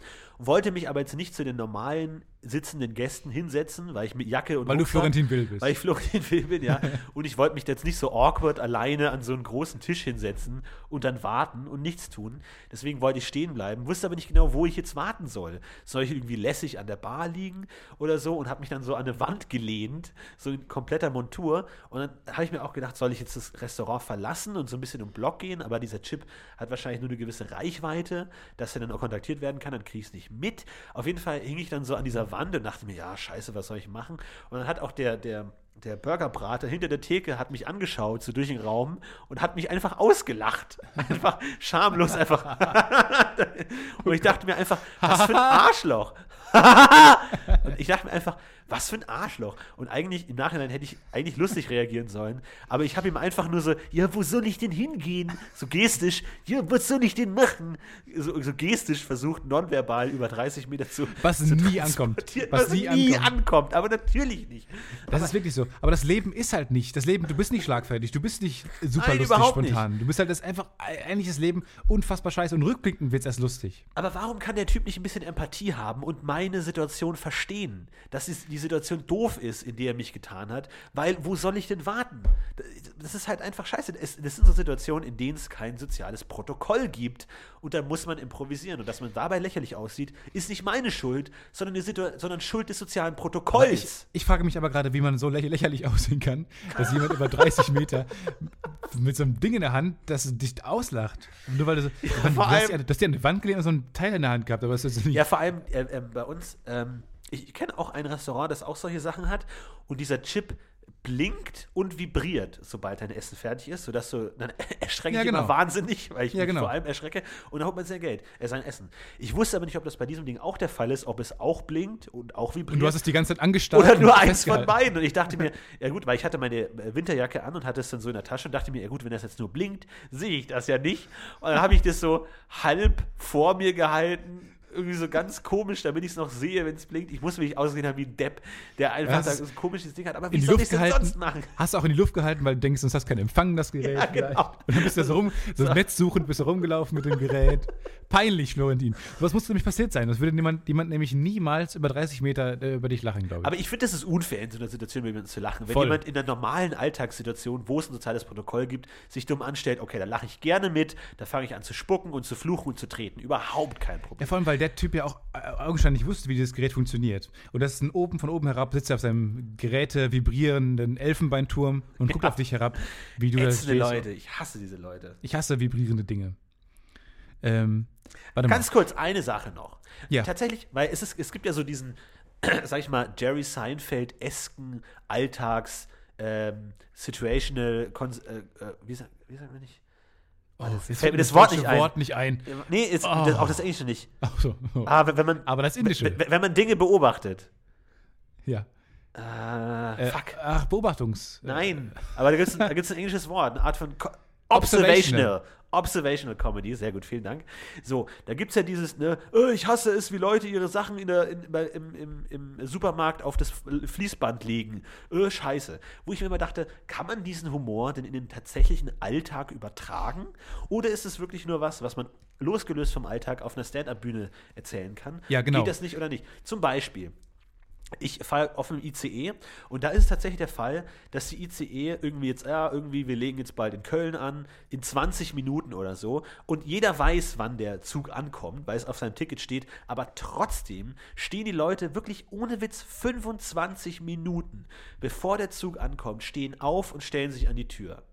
wollte mich aber jetzt nicht zu den normalen sitzenden Gästen hinsetzen, weil ich mit Jacke und Weil du Rucksack- Florentin Will bist. Weil ich Florentin Will bin, ja. und ich wollte mich jetzt nicht so awkward alleine an so einen großen Tisch hinsetzen und dann warten und nichts tun. Deswegen wollte ich stehen bleiben, wusste aber nicht genau, wo ich jetzt warten soll. Soll ich irgendwie lässig an der Bar liegen oder so und habe mich dann so an eine Wand gelehnt, so in kompletter Montur. Und dann habe ich mir auch gedacht, soll ich jetzt das Restaurant verlassen und so ein bisschen um den Block gehen, aber dieser Chip hat wahrscheinlich nur eine gewisse Reichweite, dass er dann auch kontaktiert werden kann, dann kriege ich es nicht mit. Auf jeden Fall hing ich dann so an dieser Wand und dachte mir, ja, scheiße, was soll ich machen? Und dann hat auch der, der, der Burgerbrater hinter der Theke hat mich angeschaut, so durch den Raum und hat mich einfach ausgelacht. Einfach schamlos einfach. und ich dachte mir einfach, was für ein Arschloch. und ich dachte mir einfach, was für ein Arschloch. Und eigentlich, im Nachhinein hätte ich eigentlich lustig reagieren sollen. Aber ich habe ihm einfach nur so, ja, wo soll ich denn hingehen? So gestisch, ja, was soll ich denn machen? So, so gestisch versucht, nonverbal über 30 Meter zu. Was zu nie ankommt. Was, was nie, nie ankommt. ankommt. Aber natürlich nicht. Das aber, ist wirklich so. Aber das Leben ist halt nicht. Das Leben, du bist nicht schlagfertig, du bist nicht super Nein, lustig spontan. Nicht. Du bist halt das einfach eigentlich das Leben unfassbar scheiße und rückblickend wird es erst lustig. Aber warum kann der Typ nicht ein bisschen Empathie haben und meine Situation verstehen? Dass die Situation doof ist, in der er mich getan hat, weil wo soll ich denn warten? Das ist halt einfach scheiße. Das sind so Situationen, in denen es kein soziales Protokoll gibt und dann muss man improvisieren. Und dass man dabei lächerlich aussieht, ist nicht meine Schuld, sondern, die sondern Schuld des sozialen Protokolls. Ich, ich, frage mich aber gerade, wie man so lächerlich aussehen kann, dass jemand über 30 Meter mit so einem Ding in der Hand, das dich auslacht. Nur weil du so, ja, du, hast ja, du hast ja an die Wand gelehnt und so ein Teil in der Hand gehabt, aber das ist nicht. Ja, vor allem äh, äh, bei uns, ähm, ich kenne auch ein Restaurant, das auch solche Sachen hat und dieser Chip blinkt und vibriert, sobald dein Essen fertig ist, sodass du dann erschrecke ja, genau. immer wahnsinnig, weil ich ja, mich genau. vor allem erschrecke und dann holt man sein Geld, äh, sein Essen. Ich wusste aber nicht, ob das bei diesem Ding auch der Fall ist, ob es auch blinkt und auch vibriert. Und du hast es die ganze Zeit angestarrt. Oder nur eins von beiden. Und ich dachte mir, ja gut, weil ich hatte meine äh, Winterjacke an und hatte es dann so in der Tasche und dachte mir, ja gut, wenn das jetzt nur blinkt, sehe ich das ja nicht. Und dann habe ich das so halb vor mir gehalten irgendwie so ganz komisch, damit ich es noch sehe, wenn es blinkt. Ich muss mich ausgehen haben wie ein Depp, der einfach so ein komisches Ding hat. Aber wie soll ich es denn sonst machen? Hast du auch in die Luft gehalten, weil du denkst, sonst hast du keinen Empfang, das Gerät. Ja, genau. Und dann bist du so rum, so, so. Netz suchend, bist du rumgelaufen mit dem Gerät. Peinlich, Florentin. Was musste nämlich passiert sein? Das würde jemand, jemand nämlich niemals über 30 Meter äh, über dich lachen, glaube ich. Aber ich finde, das ist unfair in so einer Situation, mit jemandem zu lachen. Wenn Voll. jemand in einer normalen Alltagssituation, wo es ein soziales Protokoll gibt, sich dumm anstellt, okay, da lache ich gerne mit, da fange ich an zu spucken und zu fluchen und zu treten. Überhaupt kein Problem. Ja, vor allem, weil der Typ ja auch äh, augenscheinlich wusste, wie dieses Gerät funktioniert. Und das ist ein oben, von oben herab, sitzt er auf seinem Geräte vibrierenden Elfenbeinturm und ja. guckt auf dich herab, wie du das Leute, ich hasse diese Leute. Ich hasse vibrierende Dinge. Ähm, Ganz mal. kurz, eine Sache noch. Ja. Tatsächlich, weil es, ist, es gibt ja so diesen, sag ich mal, Jerry Seinfeld-esken Alltags- ähm, situational, äh, äh, wie, sagt, wie sagt man nicht? Oh, das fällt mir das, Wort nicht, Wort nicht ein. Nee, ist, oh. das, auch das Englische nicht. Ach so. Oh. Aber, wenn man, Aber das Indische. Wenn, man Dinge beobachtet. Ja. Äh, fuck. Ach, Beobachtungs. Nein, aber da gibt es ein, ein englisches Wort, eine Art von Observational. Observational Comedy, sehr gut, vielen Dank. So, da gibt es ja dieses, ne, oh, ich hasse es, wie Leute ihre Sachen in der, in, im, im, im, Supermarkt auf das Fließband legen. Oh, scheiße. Wo ich mir immer dachte, kann man diesen Humor denn in den tatsächlichen Alltag übertragen? Oder ist es wirklich nur was, was man losgelöst vom Alltag auf einer Stand-Up-Bühne erzählen kann? Ja, genau. Geht das nicht oder nicht? Zum Beispiel, ich fahre auf dem ICE und da ist es tatsächlich der Fall, dass die ICE irgendwie jetzt, ja, irgendwie, wir legen jetzt bald in Köln an, in 20 Minuten oder so und jeder weiß, wann der Zug ankommt, weil es auf seinem Ticket steht, aber trotzdem stehen die Leute wirklich ohne Witz 25 Minuten, bevor der Zug ankommt, stehen auf und stellen sich an die Tür.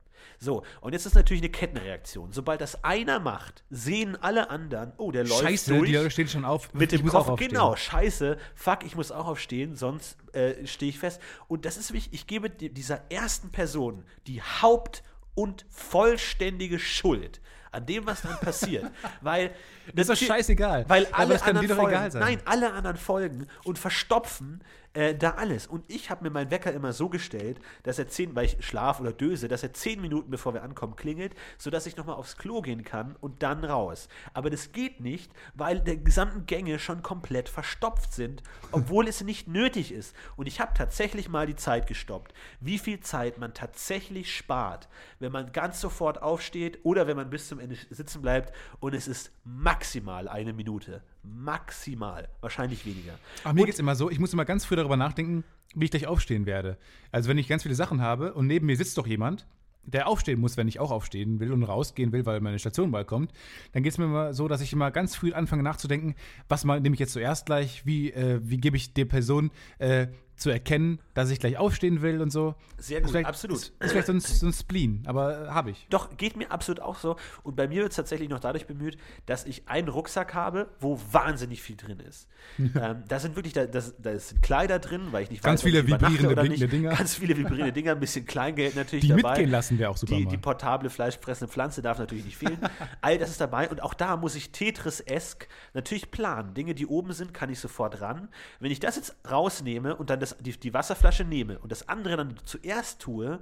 So, und jetzt ist natürlich eine Kettenreaktion. Sobald das einer macht, sehen alle anderen, oh, der läuft scheiße, durch. die stehen schon auf. Mit dem Kopf, genau, scheiße, fuck, ich muss auch aufstehen, sonst äh, stehe ich fest. Und das ist wichtig, ich gebe dieser ersten Person die Haupt- und vollständige Schuld an dem, was dann passiert. weil das ist doch scheißegal. Weil alle anderen sein. Nein, alle anderen folgen und verstopfen äh, da alles. Und ich habe mir meinen Wecker immer so gestellt, dass er zehn, weil ich schlaf oder döse, dass er zehn Minuten bevor wir ankommen klingelt, sodass ich nochmal aufs Klo gehen kann und dann raus. Aber das geht nicht, weil die gesamten Gänge schon komplett verstopft sind, obwohl es nicht nötig ist. Und ich habe tatsächlich mal die Zeit gestoppt, wie viel Zeit man tatsächlich spart, wenn man ganz sofort aufsteht oder wenn man bis zum Ende sitzen bleibt und es ist maximal eine Minute. Maximal. Wahrscheinlich weniger. Aber mir geht es immer so, ich muss immer ganz früh darüber nachdenken, wie ich gleich aufstehen werde. Also wenn ich ganz viele Sachen habe und neben mir sitzt doch jemand, der aufstehen muss, wenn ich auch aufstehen will und rausgehen will, weil meine Station bald kommt, dann geht es mir immer so, dass ich immer ganz früh anfange nachzudenken, was mal nehme ich jetzt zuerst gleich, wie, äh, wie gebe ich der Person äh, zu erkennen, dass ich gleich aufstehen will und so. Sehr gut, absolut. Ist, ist vielleicht so ein, so ein Spleen, aber äh, habe ich. Doch, geht mir absolut auch so. Und bei mir wird es tatsächlich noch dadurch bemüht, dass ich einen Rucksack habe, wo wahnsinnig viel drin ist. ähm, da sind wirklich, da, das, da sind Kleider drin, weil ich nicht Ganz weiß, viele vibrierende, blinkende Dinger. Ganz viele vibrierende Dinger, ein bisschen Kleingeld natürlich die dabei. mitgehen lassen wir auch super die, die portable, fleischfressende Pflanze darf natürlich nicht fehlen. All das ist dabei. Und auch da muss ich Tetris-esk natürlich planen. Dinge, die oben sind, kann ich sofort ran. Wenn ich das jetzt rausnehme und dann das das, die, die Wasserflasche nehme und das andere dann zuerst tue,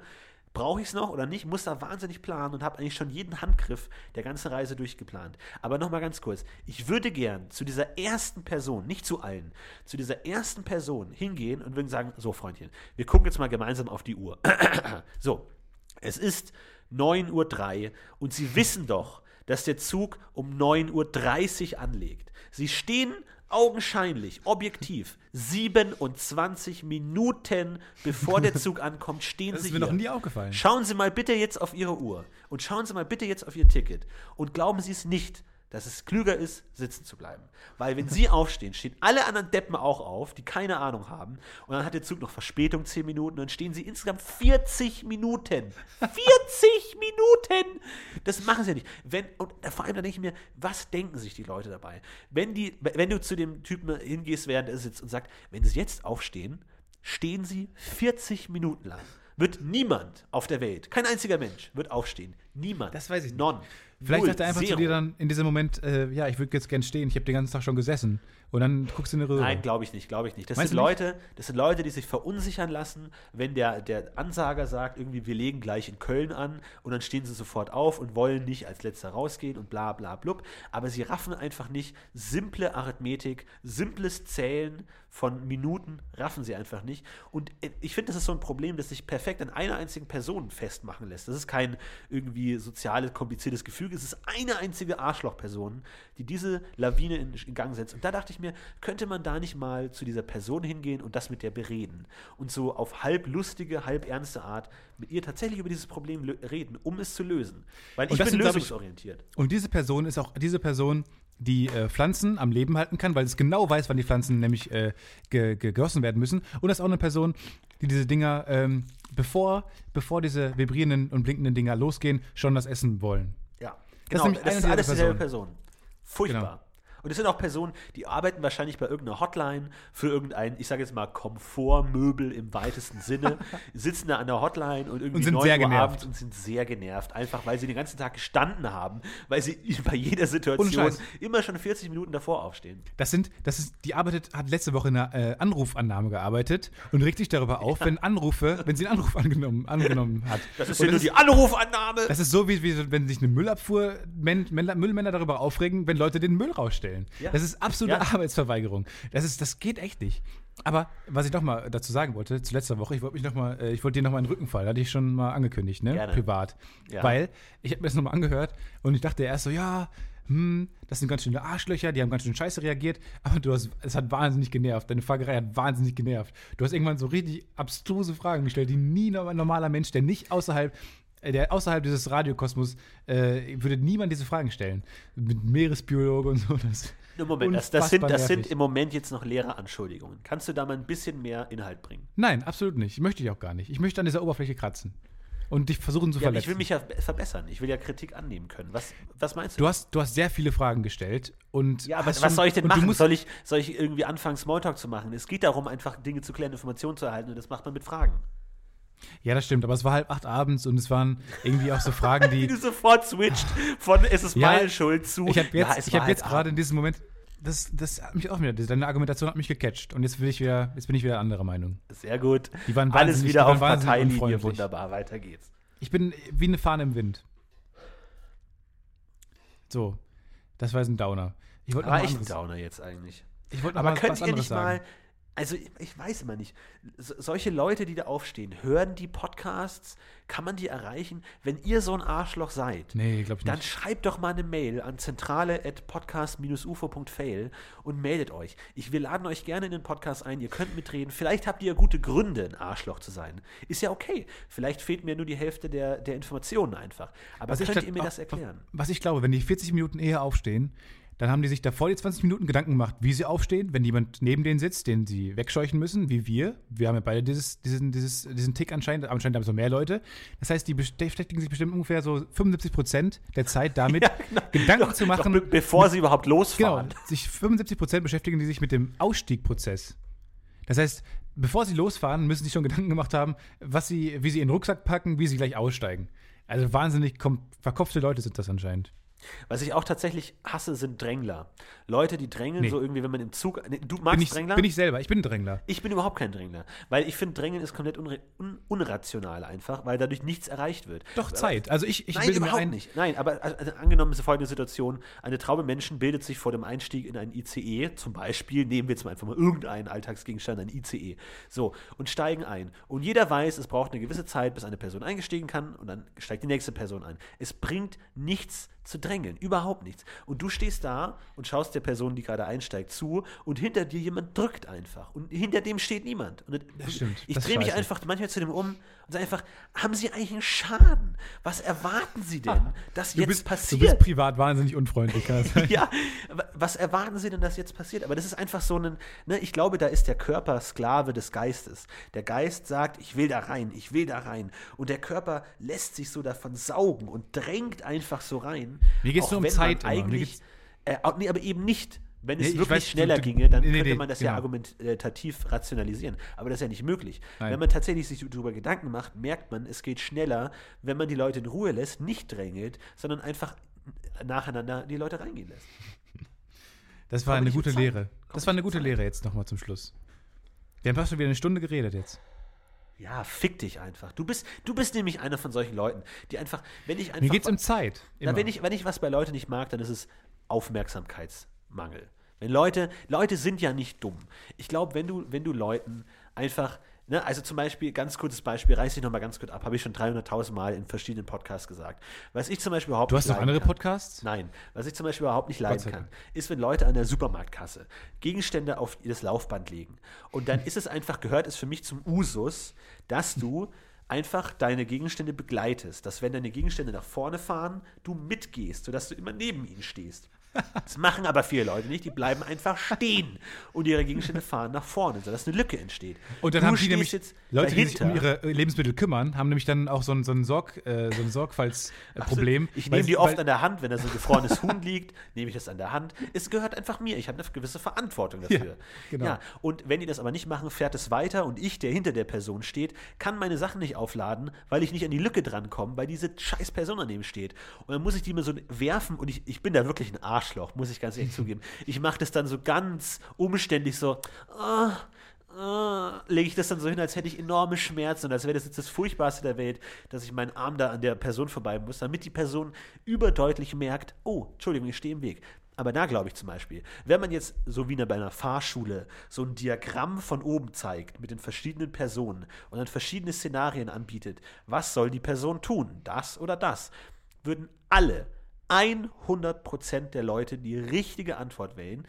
brauche ich es noch oder nicht, muss da wahnsinnig planen und habe eigentlich schon jeden Handgriff der ganzen Reise durchgeplant. Aber nochmal ganz kurz, ich würde gern zu dieser ersten Person, nicht zu allen, zu dieser ersten Person hingehen und würde sagen, so Freundchen, wir gucken jetzt mal gemeinsam auf die Uhr. so, es ist 9.03 Uhr und Sie wissen doch, dass der Zug um 9.30 Uhr anlegt. Sie stehen augenscheinlich, objektiv, 27 Minuten bevor der Zug ankommt, stehen Das Sie ist mir hier. noch nie aufgefallen. Schauen Sie mal bitte jetzt auf Ihre Uhr und schauen Sie mal bitte jetzt auf Ihr Ticket und glauben Sie es nicht, dass es klüger ist, sitzen zu bleiben. Weil wenn Sie aufstehen, stehen alle anderen Deppen auch auf, die keine Ahnung haben und dann hat der Zug noch Verspätung 10 Minuten und dann stehen Sie insgesamt 40 Minuten. 40 Minuten! Das machen Sie ja nicht. Wenn, und vor allem, da denke ich mir, was denken sich die Leute dabei? Wenn, die, wenn du zu dem Typen hingehst, während er sitzt und sagt, wenn Sie jetzt aufstehen, stehen Sie 40 Minuten lang. Wird niemand auf der Welt, kein einziger Mensch, wird aufstehen. Niemand. Das weiß ich nicht. Non. Vielleicht Null. sagt er einfach Zero. zu dir dann in diesem Moment, äh, ja, ich würde jetzt gern stehen, ich habe den ganzen Tag schon gesessen. Und dann guckst du in die Röhre. Nein, glaube ich nicht, glaube ich nicht. Das Meinst sind du nicht? Leute, das sind Leute, die sich verunsichern lassen, wenn der, der Ansager sagt, irgendwie, wir legen gleich in Köln an und dann stehen sie sofort auf und wollen nicht als letzter rausgehen und bla bla blub. Aber sie raffen einfach nicht simple Arithmetik, simples Zählen von Minuten raffen sie einfach nicht. Und äh, ich finde, das ist so ein Problem, das sich perfekt an einer einzigen Person festmachen lässt. Das ist kein irgendwie soziales, kompliziertes Gefüge. Es ist eine einzige Arschlochperson, die diese Lawine in, in Gang setzt. Und da dachte ich mir, könnte man da nicht mal zu dieser Person hingehen und das mit der bereden? Und so auf halb lustige, halb ernste Art mit ihr tatsächlich über dieses Problem reden, um es zu lösen. Weil ich bin sind, glaub ich, lösungsorientiert. Und diese Person ist auch diese Person, die äh, Pflanzen am Leben halten kann, weil es genau weiß, wann die Pflanzen nämlich äh, ge gegossen werden müssen. Und das ist auch eine Person, die diese Dinger, ähm, bevor, bevor diese vibrierenden und blinkenden Dinger losgehen, schon das essen wollen. Genau. Das, ist alles dieselbe. Person. Furchtbar. Genau. Und es sind auch Personen, die arbeiten wahrscheinlich bei irgendeiner Hotline für irgendein, ich sage jetzt mal, Komfortmöbel im weitesten Sinne, sitzen da an der Hotline und irgendwie Und sind 9 sehr Uhr genervt. abends und sind sehr genervt, einfach weil sie den ganzen Tag gestanden haben, weil sie bei jeder Situation immer schon 40 Minuten davor aufstehen. Das sind, das ist, die arbeitet, hat letzte Woche in einer äh, Anrufannahme gearbeitet und regt sich darüber auf, wenn Anrufe, wenn sie einen Anruf angenommen, angenommen hat. Das ist ja nur die Anrufannahme. Das ist so, wie, wie wenn sich eine Müllabfuhr, Müllmänner darüber aufregen, wenn Leute den Müll rausstellen. Ja. Das ist absolute Ja. Arbeitsverweigerung. Das, ist, das geht echt nicht. Aber was ich noch mal dazu sagen wollte, zu letzter Woche, ich wollte mich noch mal, äh, ich wollte dir noch mal einen Rücken fallen, hatte ich schon mal angekündigt, ne? Gerne. Privat. Ja. Weil ich habe mir das noch mal angehört und ich dachte erst so, ja, hm, das sind ganz schöne Arschlöcher, die haben ganz schön scheiße reagiert, aber du hast, es hat wahnsinnig genervt. Deine Fagerei hat wahnsinnig genervt. Du hast irgendwann so richtig abstruse Fragen gestellt, die nie ein normaler Mensch, der nicht außerhalb der außerhalb dieses Radiokosmos äh, würde niemand diese Fragen stellen. Mit Meeresbiologe und so. Das Moment, das, das, sind, das sind im Moment jetzt noch leere Anschuldigungen. Kannst du da mal ein bisschen mehr Inhalt bringen? Nein, absolut nicht. Möchte ich auch gar nicht. Ich möchte an dieser Oberfläche kratzen. Und dich versuchen zu Ja, verletzen. ich will mich ja verbessern. Ich will ja Kritik annehmen können. Was, was meinst du? du, hast, du hast sehr viele Fragen gestellt. Und Ja, aber was schon- soll ich denn machen? Soll ich, soll ich irgendwie anfangen, Smalltalk zu machen? Es geht darum, einfach Dinge zu klären, Informationen zu erhalten und das macht man mit Fragen. Ja, das stimmt. Aber es war halb acht abends und es waren irgendwie auch so Fragen, Wie die. du sofort switcht von es ist Ja, meine Schuld zu. Ich habe jetzt, ja, es war hab jetzt gerade in diesem Moment. Das, das hat mich auch wieder. Deine Argumentation hat mich gecatcht. Und jetzt, will ich wieder, jetzt bin ich wieder anderer Meinung. Sehr gut. Die waren Alles wieder auf Parteilinie. Wunderbar, weiter geht's. Ich bin wie eine Fahne im Wind. So, das war jetzt ein Downer. Ich wollte mal echt ein Downer jetzt eigentlich. Ich wollte Aber mal könnt was ihr nicht mal. Also ich, weiß immer nicht, so, solche Leute, die da aufstehen, hören die Podcasts, kann man die erreichen? Wenn ihr so ein Arschloch seid, Nee, dann schreibt doch mal eine Mail an zentrale.podcast-ufo.fail und meldet euch. Ich, wir laden euch gerne in den Podcast ein, ihr könnt mitreden. Vielleicht habt ihr ja gute Gründe, ein Arschloch zu sein. Ist ja okay. Vielleicht fehlt mir nur die Hälfte der, der Informationen einfach. Aber Was könnt glaub- ihr mir das erklären? Was ich glaube, wenn die 40 Minuten eher aufstehen, dann haben die sich davor die 20 Minuten Gedanken gemacht, wie sie aufstehen, wenn jemand neben denen sitzt, den sie wegscheuchen müssen, wie wir. Wir haben ja beide dieses, diesen, dieses, diesen Tick anscheinend, anscheinend haben es noch mehr Leute. Das heißt, die beschäftigen sich bestimmt ungefähr so 75 Prozent der Zeit damit, Gedanken zu machen. Doch, be bevor sie überhaupt Genau, losfahren. sich 75 Prozent beschäftigen die sich mit dem Ausstiegprozess. Das heißt, bevor sie losfahren, müssen sie schon Gedanken gemacht haben, was sie, wie sie in den Rucksack packen, wie sie gleich aussteigen. Also wahnsinnig verkopfte Leute sind das anscheinend. Was ich auch tatsächlich hasse, sind Drängler. Leute, die drängeln, Nee. so irgendwie, wenn man im Zug. Nee, du Bin magst ich, Drängler? bin ich selber. Ich bin ein Drängler. Ich bin überhaupt kein Drängler, weil ich finde, Drängeln ist komplett unre un unrational einfach, weil dadurch nichts erreicht wird. Doch, Zeit. Also ich, ich Nein, bilde überhaupt ein. nicht. Nein, aber also, also angenommen ist folgende Situation: Eine Traube Menschen bildet sich vor dem Einstieg in einen ICE, zum Beispiel, nehmen wir jetzt mal einfach mal irgendeinen Alltagsgegenstand, ein ICE, so, und steigen ein. Und jeder weiß, es braucht eine gewisse Zeit, bis eine Person eingestiegen kann und dann steigt die nächste Person ein. Es bringt nichts zu drängeln, überhaupt nichts. Und du stehst da und schaust der Person, die gerade einsteigt, zu und hinter dir jemand drückt einfach. Und hinter dem steht niemand. Und Das stimmt, Ich drehe mich einfach manchmal zu dem um und sage einfach, haben Sie eigentlich einen Schaden? Was erwarten Sie denn, dass Du jetzt bist, du passiert? bist privat wahnsinnig unfreundlich, ja, was erwarten Sie denn, dass jetzt passiert? Aber das ist einfach so ein, ne, ich glaube, da ist der Körper Sklave des Geistes. Der Geist sagt, ich will da rein, ich will da rein. Und der Körper lässt sich so davon saugen und drängt einfach so rein. Mir geht's auch nur um Zeit Eigentlich, äh, nee, aber eben nicht. Wenn es Nee, ich wirklich weiß, schneller du- ginge, dann nee, könnte man das ja genau. argumentativ rationalisieren. Aber das ist ja nicht möglich. Nein. Wenn man tatsächlich sich darüber Gedanken macht, merkt man, es geht schneller, wenn man die Leute in Ruhe lässt, nicht drängelt, sondern einfach nacheinander die Leute reingehen lässt. Das war eine gute. Lehre. Das war eine gute. Lehre jetzt nochmal zum Schluss. Wir haben fast schon wieder eine Stunde geredet jetzt. Ja, fick dich einfach. Du bist, du bist nämlich einer von solchen Leuten, die einfach, wenn ich einfach. Mir geht's um Zeit. Na, Immer. wenn, ich, wenn ich was bei Leuten nicht mag, dann ist es Aufmerksamkeitsmangel. Wenn Leute, Leute sind ja nicht dumm. Ich glaube, wenn du, wenn du Leuten einfach, ne, also zum Beispiel, ganz kurzes Beispiel, reiß ich nochmal ganz kurz ab, habe ich schon 300.000 Mal in verschiedenen Podcasts gesagt. Was ich zum Beispiel überhaupt du hast nicht noch andere kann, Podcasts? Nein, was ich zum Beispiel überhaupt nicht leiden kann, ist, wenn Leute an der Supermarktkasse Gegenstände auf das Laufband legen. Und dann ist es einfach, gehört es für mich zum Usus, dass du einfach deine Gegenstände begleitest. Dass wenn deine Gegenstände nach vorne fahren, du mitgehst, sodass du immer neben ihnen stehst. Das machen aber viele Leute nicht, die bleiben einfach stehen und ihre Gegenstände fahren nach vorne, sodass eine Lücke entsteht. Und dann du haben die nämlich, jetzt Leute, die sich um dahinter. ihre äh, Lebensmittel kümmern, haben nämlich dann auch so ein, so ein, Sorg, äh, so ein Sorgfaltsproblem. Ich weil nehme die oft an der Hand, wenn da so ein gefrorenes Huhn liegt, nehme ich das an der Hand. Es gehört einfach mir. Ich habe eine gewisse Verantwortung dafür. Ja, genau. Ja, und wenn die das aber nicht machen, fährt es weiter und ich, der hinter der Person steht, kann meine Sachen nicht aufladen, weil ich nicht an die Lücke drankomme, weil diese scheiß Person daneben steht. Und dann muss ich die mir so werfen und ich, ich bin da wirklich ein Arschloch, muss ich ganz ehrlich zugeben. Ich mache das dann so ganz umständlich so. ah, lege ich das dann so hin, als hätte ich enorme Schmerzen und als wäre das jetzt das Furchtbarste der Welt, dass ich meinen Arm da an der Person vorbei muss, damit die Person überdeutlich merkt, oh, Entschuldigung, ich stehe im Weg. Aber da glaube ich zum Beispiel, wenn man jetzt so wie bei einer Fahrschule so ein Diagramm von oben zeigt mit den verschiedenen Personen und dann verschiedene Szenarien anbietet, was soll die Person tun, das oder das, würden alle 100% der Leute die richtige Antwort wählen.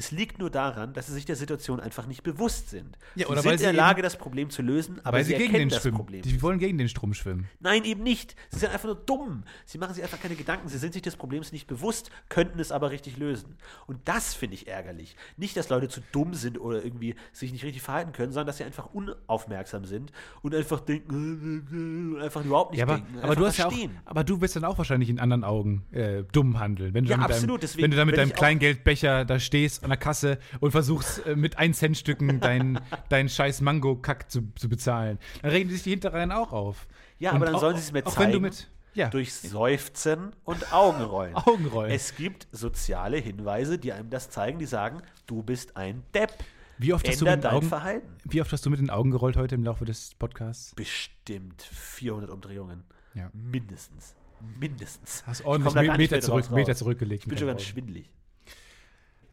Es liegt nur daran, dass sie sich der Situation einfach nicht bewusst sind. Ja, sie oder sind weil in sie der Lage, das Problem zu lösen, aber weil sie sie gegen erkennen den das schwimmen. Problem. Die wollen gegen den Strom schwimmen. Nein, eben nicht. Sie sind einfach nur dumm. Sie machen sich einfach keine Gedanken. Sie sind sich des Problems nicht bewusst, könnten es aber richtig lösen. Und das finde ich ärgerlich. Nicht, dass Leute zu dumm sind oder irgendwie sich nicht richtig verhalten können, sondern dass sie einfach unaufmerksam sind und einfach denken, und einfach überhaupt nicht Ja, aber, denken. aber du hast ja auch, verstehen. aber du wirst dann auch wahrscheinlich in anderen Augen äh, dumm handeln. Wenn du Ja, mit absolut, deinem, deswegen wenn du dann mit deinem Kleingeldbecher da stehst an der Kasse und versuchst äh, mit 1 Cent Stücken deinen dein scheiß Mango-Kack zu, zu bezahlen, dann regen sich die Hinterreihen auch auf. Ja, Und aber dann auch- sollen sie es mir Auch wenn du zeigen. mit ja, Durch Seufzen und Augenrollen. Augenrollen. Es gibt soziale Hinweise, die einem das zeigen, die sagen, du bist ein Depp. wie, oft hast du mit den Augen, Verhalten. wie oft hast du mit den Augen gerollt heute im Laufe des Podcasts? Bestimmt 400 Umdrehungen. Ja. Mindestens. Mindestens. Hast Ich ordentlich Meter, zurück, Meter zurückgelegt. Ich bin schon ganz schwindelig.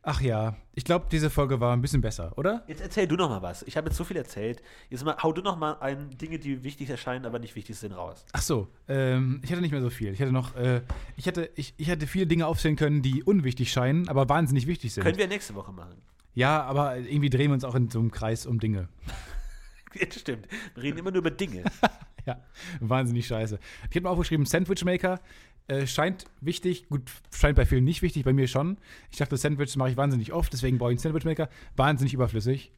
Ach ja, ich glaube, diese Folge war ein bisschen besser, oder? Jetzt erzähl du noch mal was. Ich habe jetzt so viel erzählt. Jetzt mal, hau du noch mal ein Dinge, die wichtig erscheinen, aber nicht wichtig sind, raus. Ach so, ähm, ich hatte nicht mehr so viel. Ich hatte noch, äh, ich hätte, ich, ich hätte viele Dinge aufzählen können, die unwichtig scheinen, aber wahnsinnig wichtig sind. Können wir nächste Woche machen. ja, aber irgendwie drehen wir uns auch in so einem Kreis um Dinge. Das stimmt. Wir reden immer nur über Dinge. Ja, wahnsinnig scheiße. Ich habe mir aufgeschrieben, Sandwich Maker äh, scheint wichtig, gut, scheint bei vielen nicht wichtig, bei mir schon. Ich dachte, Sandwiches mache ich wahnsinnig oft, deswegen brauche ich einen Sandwich Maker. Wahnsinnig überflüssig.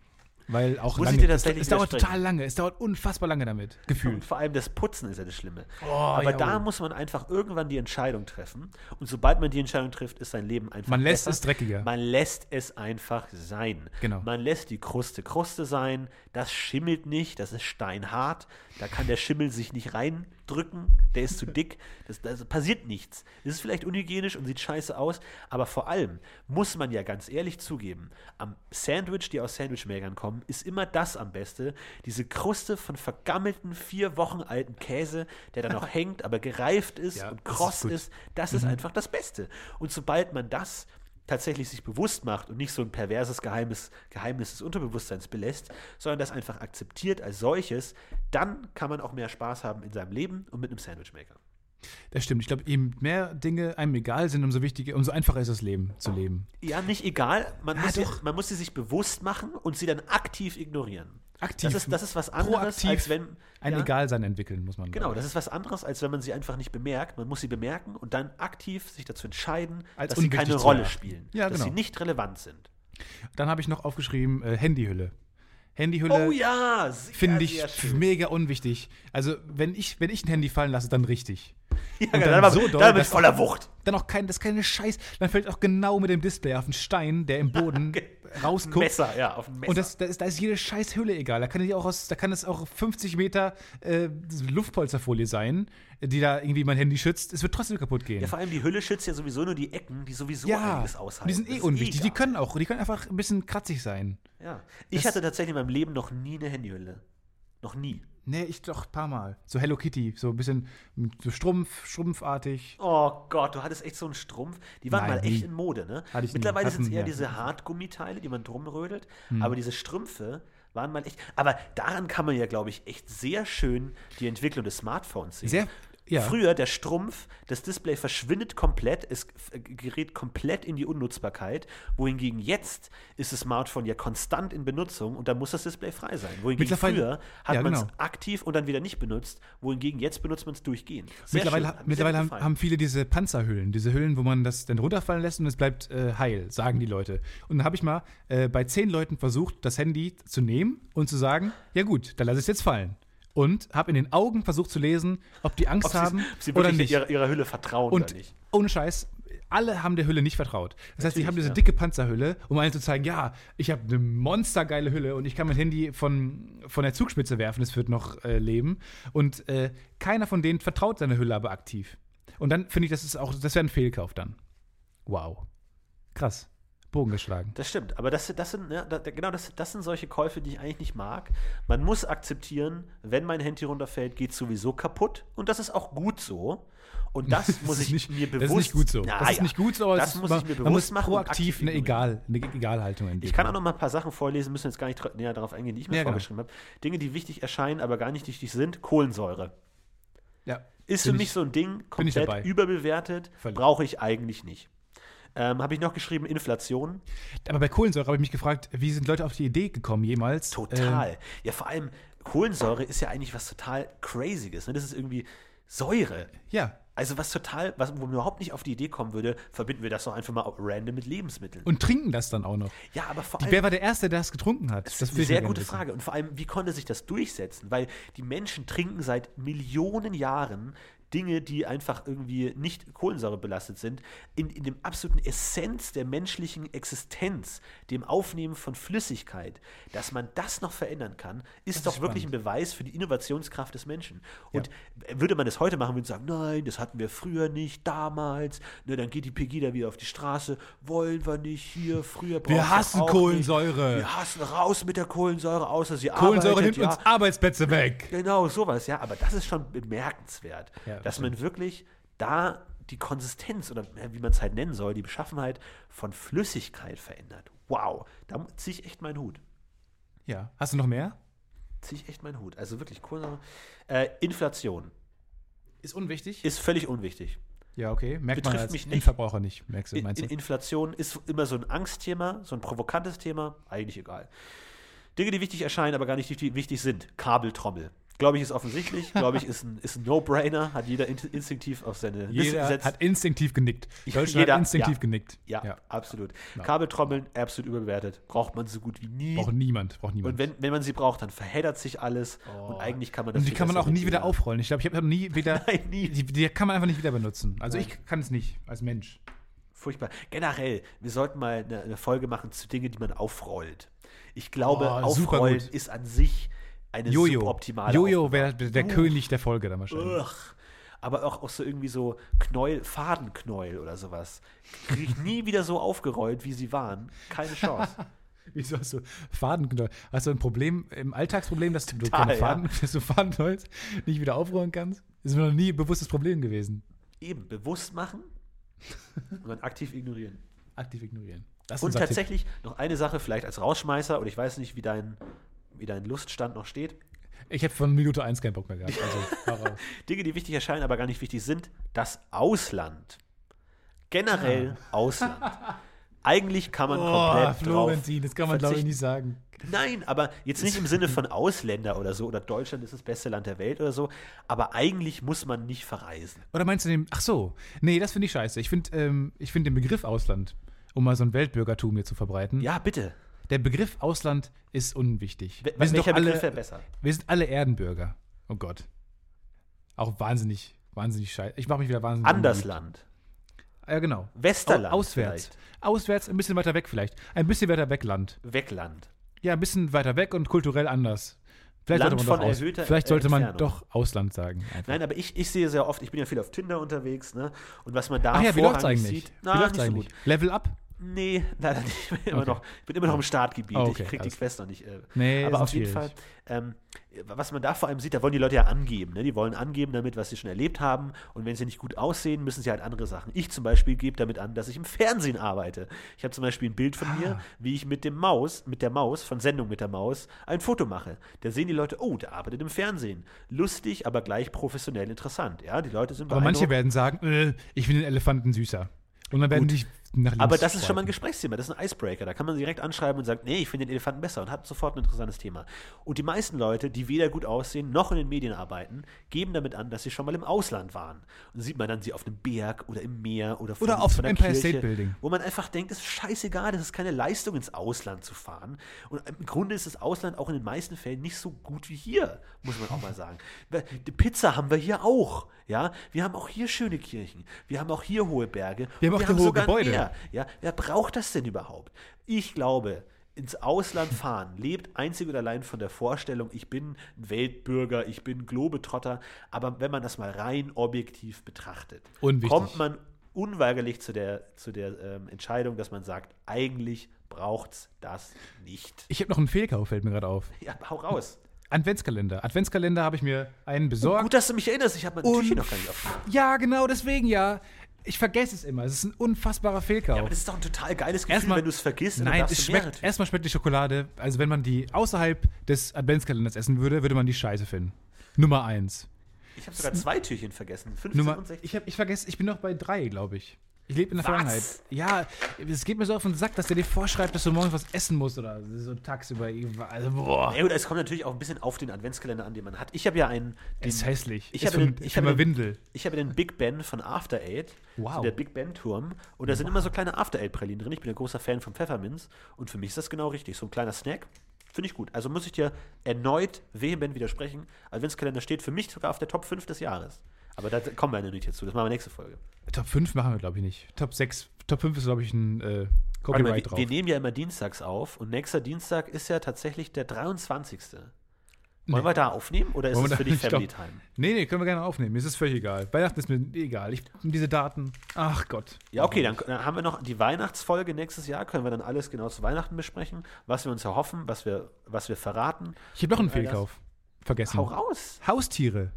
weil auch muss lange, es, es dauert total lange, es dauert unfassbar lange damit, Und gefühlt. vor allem das Putzen ist ja das Schlimme. Oh, Aber ja, da oh. muss man einfach irgendwann die Entscheidung treffen. Und sobald man die Entscheidung trifft, ist sein Leben einfach Man lässt besser. es dreckiger. Man lässt es einfach sein. Genau. Man lässt die Kruste Kruste sein. Das schimmelt nicht. Das ist steinhart. Da kann der Schimmel sich nicht reindrücken. Der ist zu dick. Das, das passiert nichts. Es ist vielleicht unhygienisch und sieht scheiße aus. Aber vor allem muss man ja ganz ehrlich zugeben, am Sandwich, die aus Sandwichmakern kommen, ist immer das am beste. Diese Kruste von vergammelten, vier Wochen alten Käse, der da noch hängt, aber gereift ist Ja, und das ist kross gut. ist. Das ist einfach das Beste. Und sobald man das tatsächlich sich bewusst macht und nicht so ein perverses Geheimnis, Geheimnis des Unterbewusstseins belässt, sondern das einfach akzeptiert als solches, dann kann man auch mehr Spaß haben in seinem Leben und mit einem Sandwichmaker. Das stimmt. Ich glaube, je mehr Dinge einem egal sind, umso wichtiger, umso einfacher ist das Leben zu leben. Ja, nicht egal, man, Ja, muss, sie, man muss sie sich bewusst machen und sie dann aktiv ignorieren. Aktiv. Das ist, das ist was anderes, Proaktiv als wenn. Ein ja, Egalsein entwickeln, muss man Genau, glaube das ist was anderes, als wenn man sie einfach nicht bemerkt. Man muss sie bemerken und dann aktiv sich dazu entscheiden, Als dass sie keine Rolle spielen. Ja, dass genau. sie nicht relevant sind. Dann habe ich noch aufgeschrieben, äh, Handyhülle. Handyhülle Oh ja, finde ich mega unwichtig. Also, wenn ich, wenn ich ein Handy fallen lasse, dann richtig. Ja, Und dann, dann aber, so doll, dann mit voller Wucht. Dann auch kein, das ist keine Scheiß. Dann fällt auch genau mit dem Display auf einen Stein, der im Boden rausguckt. Messer, ja, auf dem Messer. Und das, da, ist, da ist jede scheiß Hülle egal. Da kann, die auch aus, da kann es auch 50 Meter äh, Luftpolsterfolie sein, die da irgendwie mein Handy schützt. Es wird trotzdem kaputt gehen. ja, vor allem die Hülle schützt ja sowieso nur die Ecken, die sowieso Ja, einiges aushalten. die sind Das eh unwichtig. Die egal. können auch, die können einfach ein bisschen kratzig sein. Ja. Ich Das- hatte tatsächlich in meinem Leben noch nie eine Handyhülle. Noch nie. Nee, ich doch ein paar Mal. So Hello Kitty, so ein bisschen so Strumpf, strumpfartig. Oh Gott, du hattest echt so einen Strumpf. Die waren Nein, mal echt in Mode, ne? Hatte ich. Mittlerweile sind es eher ja. diese Hartgummiteile, die man drum rödelt. Hm. Aber diese Strümpfe waren mal echt. Aber daran kann man ja, glaube ich, echt sehr schön die Entwicklung des Smartphones sehen. Sehr, ja. Früher der Strumpf, das Display verschwindet komplett, es f- gerät komplett in die Unnutzbarkeit, wohingegen jetzt ist das Smartphone ja konstant in Benutzung und da muss das Display frei sein. Wohingegen früher hat ja, man es genau. aktiv und dann wieder nicht benutzt, wohingegen jetzt benutzt man es durchgehend. Sehr Mittlerweile, schön, mittlerweile haben, haben viele diese Panzerhüllen, diese Hüllen, wo man das dann runterfallen lässt und es bleibt äh, heil, sagen die Leute. Und dann habe ich mal äh, bei zehn Leuten versucht, das Handy zu nehmen und zu sagen, ja gut, dann lass es jetzt fallen. Und habe in den Augen versucht zu lesen, ob die Angst ob haben ob sie oder nicht. Ihrer, ihrer Hülle vertrauen Und oder nicht. ohne Scheiß, alle haben der Hülle nicht vertraut. Das heißt, sie Natürlich, haben diese ja. dicke Panzerhülle, um allen zu zeigen, ja, ich habe eine monstergeile Hülle und ich kann mein Handy von, von der Zugspitze werfen, es wird noch äh, leben. Und äh, keiner von denen vertraut seiner Hülle aber aktiv. Und dann finde ich, das ist auch, das wäre ein Fehlkauf dann. Wow. Krass. Bogen geschlagen. Das stimmt, aber das, das sind, ne, da, genau, das, das sind solche Käufe, die ich eigentlich nicht mag. Man muss akzeptieren, wenn mein Handy runterfällt, geht es sowieso kaputt. Und das ist auch gut so. Und das, muss ist ich nicht, mir bewusst Das ist nicht gut so. Ja, das ist ja. nicht gut so, aber das muss man, ich mir man bewusst muss machen. proaktiv aktiv eine. Egal, eine Egalhaltung entwickeln. Ich kann auch noch mal ein paar Sachen vorlesen, müssen jetzt gar nicht näher darauf eingehen, die ich mir Ja, genau. vorgeschrieben habe. Dinge, die wichtig erscheinen, aber gar nicht wichtig sind. Kohlensäure. ja. Ist für mich ich- so ein Ding, komplett überbewertet, brauche ich eigentlich nicht. Ähm, habe ich noch geschrieben, Inflation. Aber bei Kohlensäure habe ich mich gefragt, wie sind Leute auf die Idee gekommen jemals? Total. Ähm, ja, vor allem Kohlensäure ist ja eigentlich was total Crazyes. Ne? Das ist irgendwie Säure. ja. Also was total, was, wo man überhaupt nicht auf die Idee kommen würde, verbinden wir das doch einfach mal random mit Lebensmitteln. Und trinken das dann auch noch. ja, aber vor allem. wer war der Erste, der das getrunken hat? Das ist will eine sehr gute. Frage. Und vor allem, wie konnte sich das durchsetzen? Weil die Menschen trinken seit Millionen Jahren Dinge, die einfach irgendwie nicht kohlensäurebelastet sind, in, in dem absoluten Essenz der menschlichen Existenz, dem Aufnehmen von Flüssigkeit, dass man das noch verändern kann, ist ist doch wirklich ein spannend. Beweis für die Innovationskraft des Menschen. Und würde man das heute machen, würde man sagen, nein, das hatten wir früher nicht, damals, ne, dann geht die Pegida wieder auf die Straße, wollen wir nicht hier, früher brauchen Wir hassen Kohlensäure. Wir hassen raus mit der Kohlensäure, außer sie Kohlensäure arbeitet, nimmt ja. uns Arbeitsplätze weg. Genau, sowas, ja. Aber das ist schon bemerkenswert, Ja, dass das man wirklich da die Konsistenz oder wie man es halt nennen soll, die Beschaffenheit von Flüssigkeit verändert. Wow, da ziehe ich echt meinen Hut. Ja. Hast du noch mehr? Ziehe ich echt meinen Hut. Also wirklich, Kohlensäure. Äh, Inflation Ist unwichtig. ist völlig unwichtig. ja, okay. Merkt man betrifft als mich nicht. Endverbraucher nicht, merkst du, In, meinst in, du? Inflation ist immer so ein Angstthema, so ein provokantes Thema, eigentlich egal. Dinge, die wichtig erscheinen, aber gar nicht die wichtig sind. Kabeltrommel. Glaube ich, ist offensichtlich. Glaube ich, ist ein, ist ein No-Brainer. Hat jeder in, instinktiv auf seine Liste Jeder gesetzt. hat instinktiv genickt. Deutschland Jeder- hat instinktiv ja. genickt. ja, absolut. Ja. Kabeltrommeln, absolut überbewertet. Braucht man so gut wie nie. Braucht niemand. Braucht niemand. Und wenn, wenn man sie braucht, dann verheddert sich alles. Und eigentlich kann man das Und die kann man auch nie wieder aufrollen. Ich glaube, ich habe nie wieder. Nein, nie. Die, die kann man einfach nicht wieder benutzen. Also Nein. ich kann es nicht als Mensch. Furchtbar. Generell, wir sollten mal eine, eine Folge machen zu Dingen, die man aufrollt. Ich glaube, Oh, aufrollen ist an sich eine Jojo. suboptimale Jojo wäre der König der Folge dann wahrscheinlich. Ugh. Aber auch, auch so irgendwie so Knäuel, Fadenknäuel oder sowas. Kriege ich nie wieder so aufgerollt, wie sie waren. Keine Chance. Wieso hast du Fadenknäuel? Hast du ein Problem, im Alltagsproblem, dass du Total, keine ja. Faden, dass du Fadenknäuels nicht wieder aufrollen kannst? Das ist mir noch nie ein bewusstes Problem gewesen. Eben, bewusst machen und dann aktiv ignorieren. Aktiv ignorieren. Das Und unser Tipp. tatsächlich noch eine Sache, vielleicht als Rausschmeißer, oder ich weiß nicht, wie dein, wie dein Luststand noch steht. Ich habe von Minute 1 keinen Bock mehr gehabt. Also. Dinge, die wichtig erscheinen, aber gar nicht wichtig sind. Das Ausland. Generell Ausland. Eigentlich kann man oh, komplett drauf Florentin, das kann man glaube ich nicht sagen. Nein, aber jetzt nicht im Sinne von Ausländer oder so, oder Deutschland ist das beste Land der Welt oder so, aber eigentlich muss man nicht verreisen. Oder meinst du den, ach so, nee, das finde ich scheiße. Ich finde ähm, ich find den Begriff Ausland, um mal so ein Weltbürgertum hier zu verbreiten, Ja, bitte. Der Begriff Ausland ist unwichtig. Wel- Wir sind, doch welcher Begriff alle, wäre besser? wir sind alle Erdenbürger. Oh Gott. Auch wahnsinnig, wahnsinnig scheiße. Ich mache mich wieder wahnsinnig. Andersland. Ja, genau. Westerland. Au- Auswärts. Auswärts, ein bisschen weiter weg vielleicht. Ein bisschen weiter weg Land. Vielleicht. Wegland. Ja, ein bisschen weiter weg und kulturell anders. Vielleicht Land sollte man, von doch, erhöhter vielleicht sollte man doch Ausland sagen. Einfach. Nein, aber ich, ich sehe sehr oft, ich bin ja viel auf Tinder unterwegs, ne? Und was man da Ach ja, wie läuft's eigentlich? sieht, wie na, läuft's nicht so eigentlich? gut. Level up? Nee, leider nicht. Ich bin immer, Okay. noch, ich bin immer noch im Startgebiet. Oh, okay, ich krieg die Quest noch nicht. Äh, Nee, aber auf jeden Fall, ähm, was man da vor allem sieht, da wollen die Leute ja angeben. Ne? Die wollen angeben damit, was sie schon erlebt haben. Und wenn sie nicht gut aussehen, müssen sie halt andere Sachen. Ich zum Beispiel gebe damit an, dass ich im Fernsehen arbeite. Ich habe zum Beispiel ein Bild von Ah. mir, wie ich mit dem Maus, mit der Maus, von Sendung mit der Maus, ein Foto mache. Da sehen die Leute, oh, der arbeitet im Fernsehen. Lustig, aber gleich professionell interessant. Ja, die Leute sind Aber manche werden sagen, äh, ich finde den Elefanten süßer. Und dann werden Gut. die nach links Aber das ist schon mal ein. Gesprächsthema, das ist ein Icebreaker. Da kann man direkt anschreiben und sagen, nee, ich finde den Elefanten besser und hat sofort ein interessantes Thema. Und die meisten Leute, die weder gut aussehen noch in den Medien arbeiten, geben damit an, dass sie schon mal im Ausland waren. Und dann sieht man dann sie auf einem Berg oder im Meer oder, von, Oder auf dem der Empire Kirche, State Building. Wo man einfach denkt, es ist scheißegal, das ist keine Leistung, ins Ausland zu fahren. Und im Grunde ist das Ausland auch in den meisten Fällen nicht so gut wie hier, muss man auch mal sagen. Die Pizza haben wir hier auch. Ja, wir haben auch hier schöne Kirchen. Wir haben auch hier hohe Berge. Wir haben auch hier hohe sogar ein Gebäude. Meer. Ja, wer braucht das denn überhaupt? Ich glaube, ins Ausland fahren lebt einzig und allein von der Vorstellung, ich bin Weltbürger, ich bin Globetrotter. Aber wenn man das mal rein objektiv betrachtet, Unwichtig. kommt man unweigerlich zu der, zu der ähm, Entscheidung, dass man sagt, eigentlich braucht's das nicht. Ich habe noch einen Fehlkauf, fällt mir gerade auf. Ja, hau raus. Adventskalender. Adventskalender habe ich mir einen besorgt. Gut, dass du mich erinnerst, ich habe mein Türchen noch gar nicht aufgemacht. ja, genau, deswegen ja. Ich vergesse es immer. Es ist ein unfassbarer Fehlkauf. Ja, aber das ist doch ein total geiles Gefühl, Erstmal- wenn du es vergisst. Nein, es schmeckt, erstmal schmeckt die Schokolade, also wenn man die außerhalb des Adventskalenders essen würde, würde man die scheiße finden. Nummer eins. Ich habe sogar zwei Türchen vergessen. 15 Nummer, und 16. ich habe ich vergesse, ich bin noch bei drei, glaube ich. Ich lebe in der Was? Vergangenheit. Ja, es geht mir so auf den Sack, dass der dir vorschreibt, dass du morgens was essen musst oder so tagsüber. Also, boah. Ja, gut, es kommt natürlich auch ein bisschen auf den Adventskalender an, den man hat. Ich habe ja einen. Den, ist hässlich. Ich habe den- ich den- Windel. Ich habe den Big Ben von After Eight. Wow. So der Big Ben Turm. Und da sind immer so kleine After Eight Pralinen drin. Ich bin ein großer Fan von Pfefferminz. Und für mich ist das genau richtig. So ein kleiner Snack. Finde ich gut. Also muss ich dir erneut vehement widersprechen. Adventskalender steht für mich sogar auf der Top 5 des Jahres. Aber da kommen wir ja nicht jetzt zu. Das machen wir nächste Folge. Top 5 machen wir, glaube ich, nicht. Top 6. Top 5 ist, glaube ich, ein äh, Warte mal, Copyright wir, drauf. wir nehmen ja immer dienstags auf. Und nächster Dienstag ist ja tatsächlich der 23. Wollen wir da aufnehmen oder ist Wollen es für dich ich Family Time? Nee, nee, können wir gerne aufnehmen. Mir ist es völlig egal. Weihnachten ist mir egal. Ich, diese Daten. Ach Gott. Ja, okay, dann, dann haben wir noch die Weihnachtsfolge nächstes Jahr. Können wir dann alles genau zu Weihnachten besprechen, was wir uns erhoffen, was wir, was wir verraten. Ich habe noch einen. Fehlkauf. Vergessen. Hau raus. Haustiere.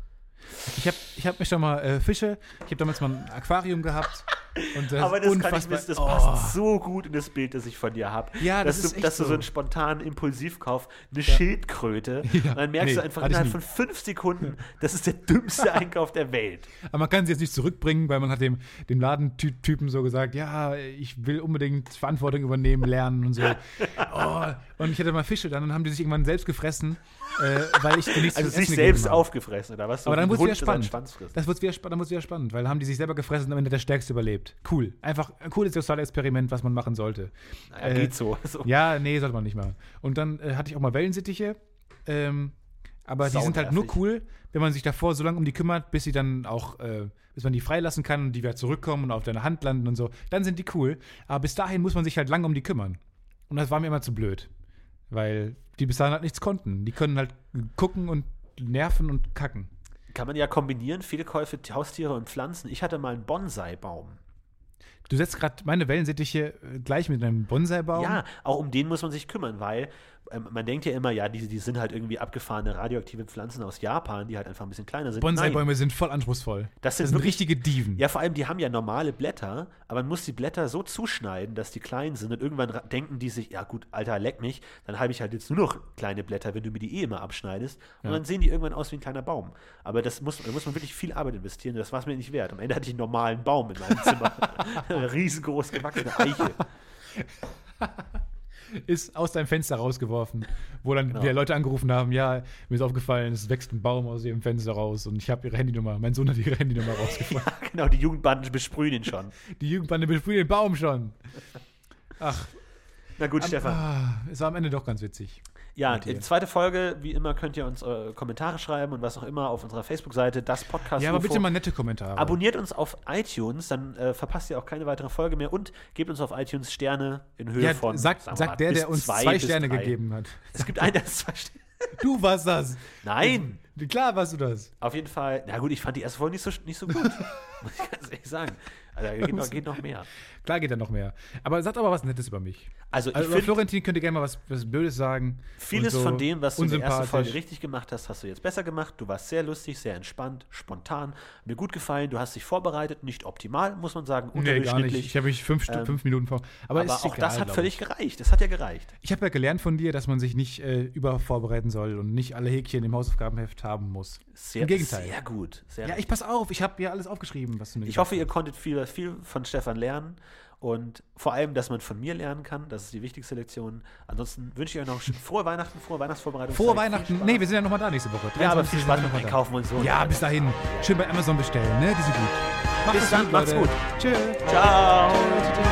Ich habe ich hab mich schon mal äh, Fische, ich habe damals mal ein Aquarium gehabt Und das Aber ist das, kann ich, wissen, das Oh. passt so gut in das Bild, das ich von dir habe. Ja, dass das du, ist echt dass du so so. einen spontanen Impulsivkauf, eine Schildkröte, Ja. und dann merkst Nee, du einfach innerhalb von fünf Sekunden, das ist der dümmste Einkauf der Welt. Aber man kann sie jetzt nicht zurückbringen, weil man hat dem, dem Ladentypen so gesagt, ja, ich will unbedingt Verantwortung übernehmen, lernen und so. Oh, und ich hatte mal Fische dann und haben die sich irgendwann selbst gefressen, äh, weil ich nichts Also sich selbst aufgefressen, oder was? So Aber dann wurde es wieder spannend. Das wird wieder, dann wird's wieder spannend, weil haben die sich selber gefressen und am Ende der Stärkste überlebt. Cool. Einfach ein cooles soziales Experiment, was man machen sollte. Naja, Äh, geht so. so. Ja, nee, sollte man nicht machen. Und dann äh, hatte ich auch mal Wellensittiche. Ähm, aber die sind halt nur cool, wenn man sich davor so lange um die kümmert, bis sie dann auch, äh, bis man die freilassen kann und die wieder zurückkommen und auf deine Hand landen und so. Dann sind die cool. Aber bis dahin muss man sich halt lange um die kümmern. Und das war mir immer zu blöd. Weil die bis dahin halt nichts konnten. Die können halt gucken und nerven und kacken. Kann man ja kombinieren, viele Käufe, Haustiere und Pflanzen. Ich hatte mal einen Bonsai-Baum. Du setzt gerade meine Wellensittiche äh, gleich mit einem Bonsai-Baum. Ja, auch um den muss man sich kümmern, weil man denkt ja immer, ja, die, die sind halt irgendwie abgefahrene radioaktive Pflanzen aus Japan, die halt einfach ein bisschen kleiner sind. Bonsai-Bäume sind voll anspruchsvoll. Das sind das sind wirklich- richtige Dieven. Ja, vor allem, die haben ja normale Blätter, aber man muss die Blätter so zuschneiden, dass die klein sind und irgendwann denken die sich, ja gut, Alter, leck mich, dann habe ich halt jetzt nur noch kleine Blätter, wenn du mir die eh immer abschneidest und Ja. dann sehen die irgendwann aus wie ein kleiner Baum. Aber das muss, da muss man wirklich viel Arbeit investieren das war es mir nicht wert. Am Ende hatte ich einen normalen Baum in meinem Zimmer. Eine riesengroß gewachsene Eiche. ist aus deinem Fenster rausgeworfen, wo dann Genau. wieder Leute angerufen haben, ja, mir ist aufgefallen, es wächst ein Baum aus ihrem Fenster raus und ich habe ihre Handynummer, mein Sohn hat ihre Handynummer rausgefunden. genau, die Jugendbanden besprühen ihn schon. Die Jugendbande besprüht den Baum schon. Ach, Na gut, Stefan. ah, es war am Ende doch ganz witzig. Ja, die zweite Folge, wie immer, könnt ihr uns äh, Kommentare schreiben und was auch immer auf unserer Facebook-Seite, das Podcast. Ja, aber bitte mal nette Kommentare. Abonniert uns auf iTunes, dann äh, verpasst ihr auch keine weitere Folge mehr und gebt uns auf iTunes Sterne in Höhe ja, von. sagt wir mal, sagt der, der uns zwei, zwei, Sterne drei. gegeben hat. Es gibt einen, der zwei Sterne. Du warst das. Nein! Klar warst du das. Auf jeden Fall, na gut, ich fand die erste Folge nicht so, nicht so gut. muss ich ganz ehrlich sagen. Also, da geht noch, geht noch mehr. Klar geht da noch mehr. Aber sagt aber was Nettes über mich. Also, ich Also über Florentin könnt ihr gerne mal was, was Blödes sagen. vieles so von dem, was du in der ersten. Folge richtig gemacht hast, hast du jetzt besser gemacht. Du warst sehr lustig, sehr entspannt, spontan. Mir gut gefallen. Du hast dich vorbereitet, nicht optimal, muss man sagen, Nee, gar nicht. Ich habe mich fünf, Ähm, fünf Minuten vor. Aber, aber auch egal, das hat völlig ich. gereicht. Das hat ja gereicht. Ich habe ja gelernt von dir, dass man sich nicht äh, übervorbereiten soll und nicht alle Häkchen im Hausaufgabenheft haben muss. Sehr, Im Gegenteil. Sehr gut. Sehr Ja, ich pass auf, ich habe ja alles aufgeschrieben, was du mir Ich hoffe, ihr konntet viel, viel von Stefan lernen und vor allem, dass man von mir lernen kann. Das ist die wichtigste Lektion. Ansonsten wünsche ich euch noch frohe Weihnachten, frohe Weihnachtsvorbereitung. Frohe Weihnachten. Nee, wir sind ja nochmal da nächste Woche. Ja, aber 23. viel Spaß beim noch mal da. Einkaufen und so. Ja, bis dahin. Schön bei Amazon bestellen, ne? Die sind gut. Macht's Bis dann, macht's Leute. gut. Tschö. Ciao.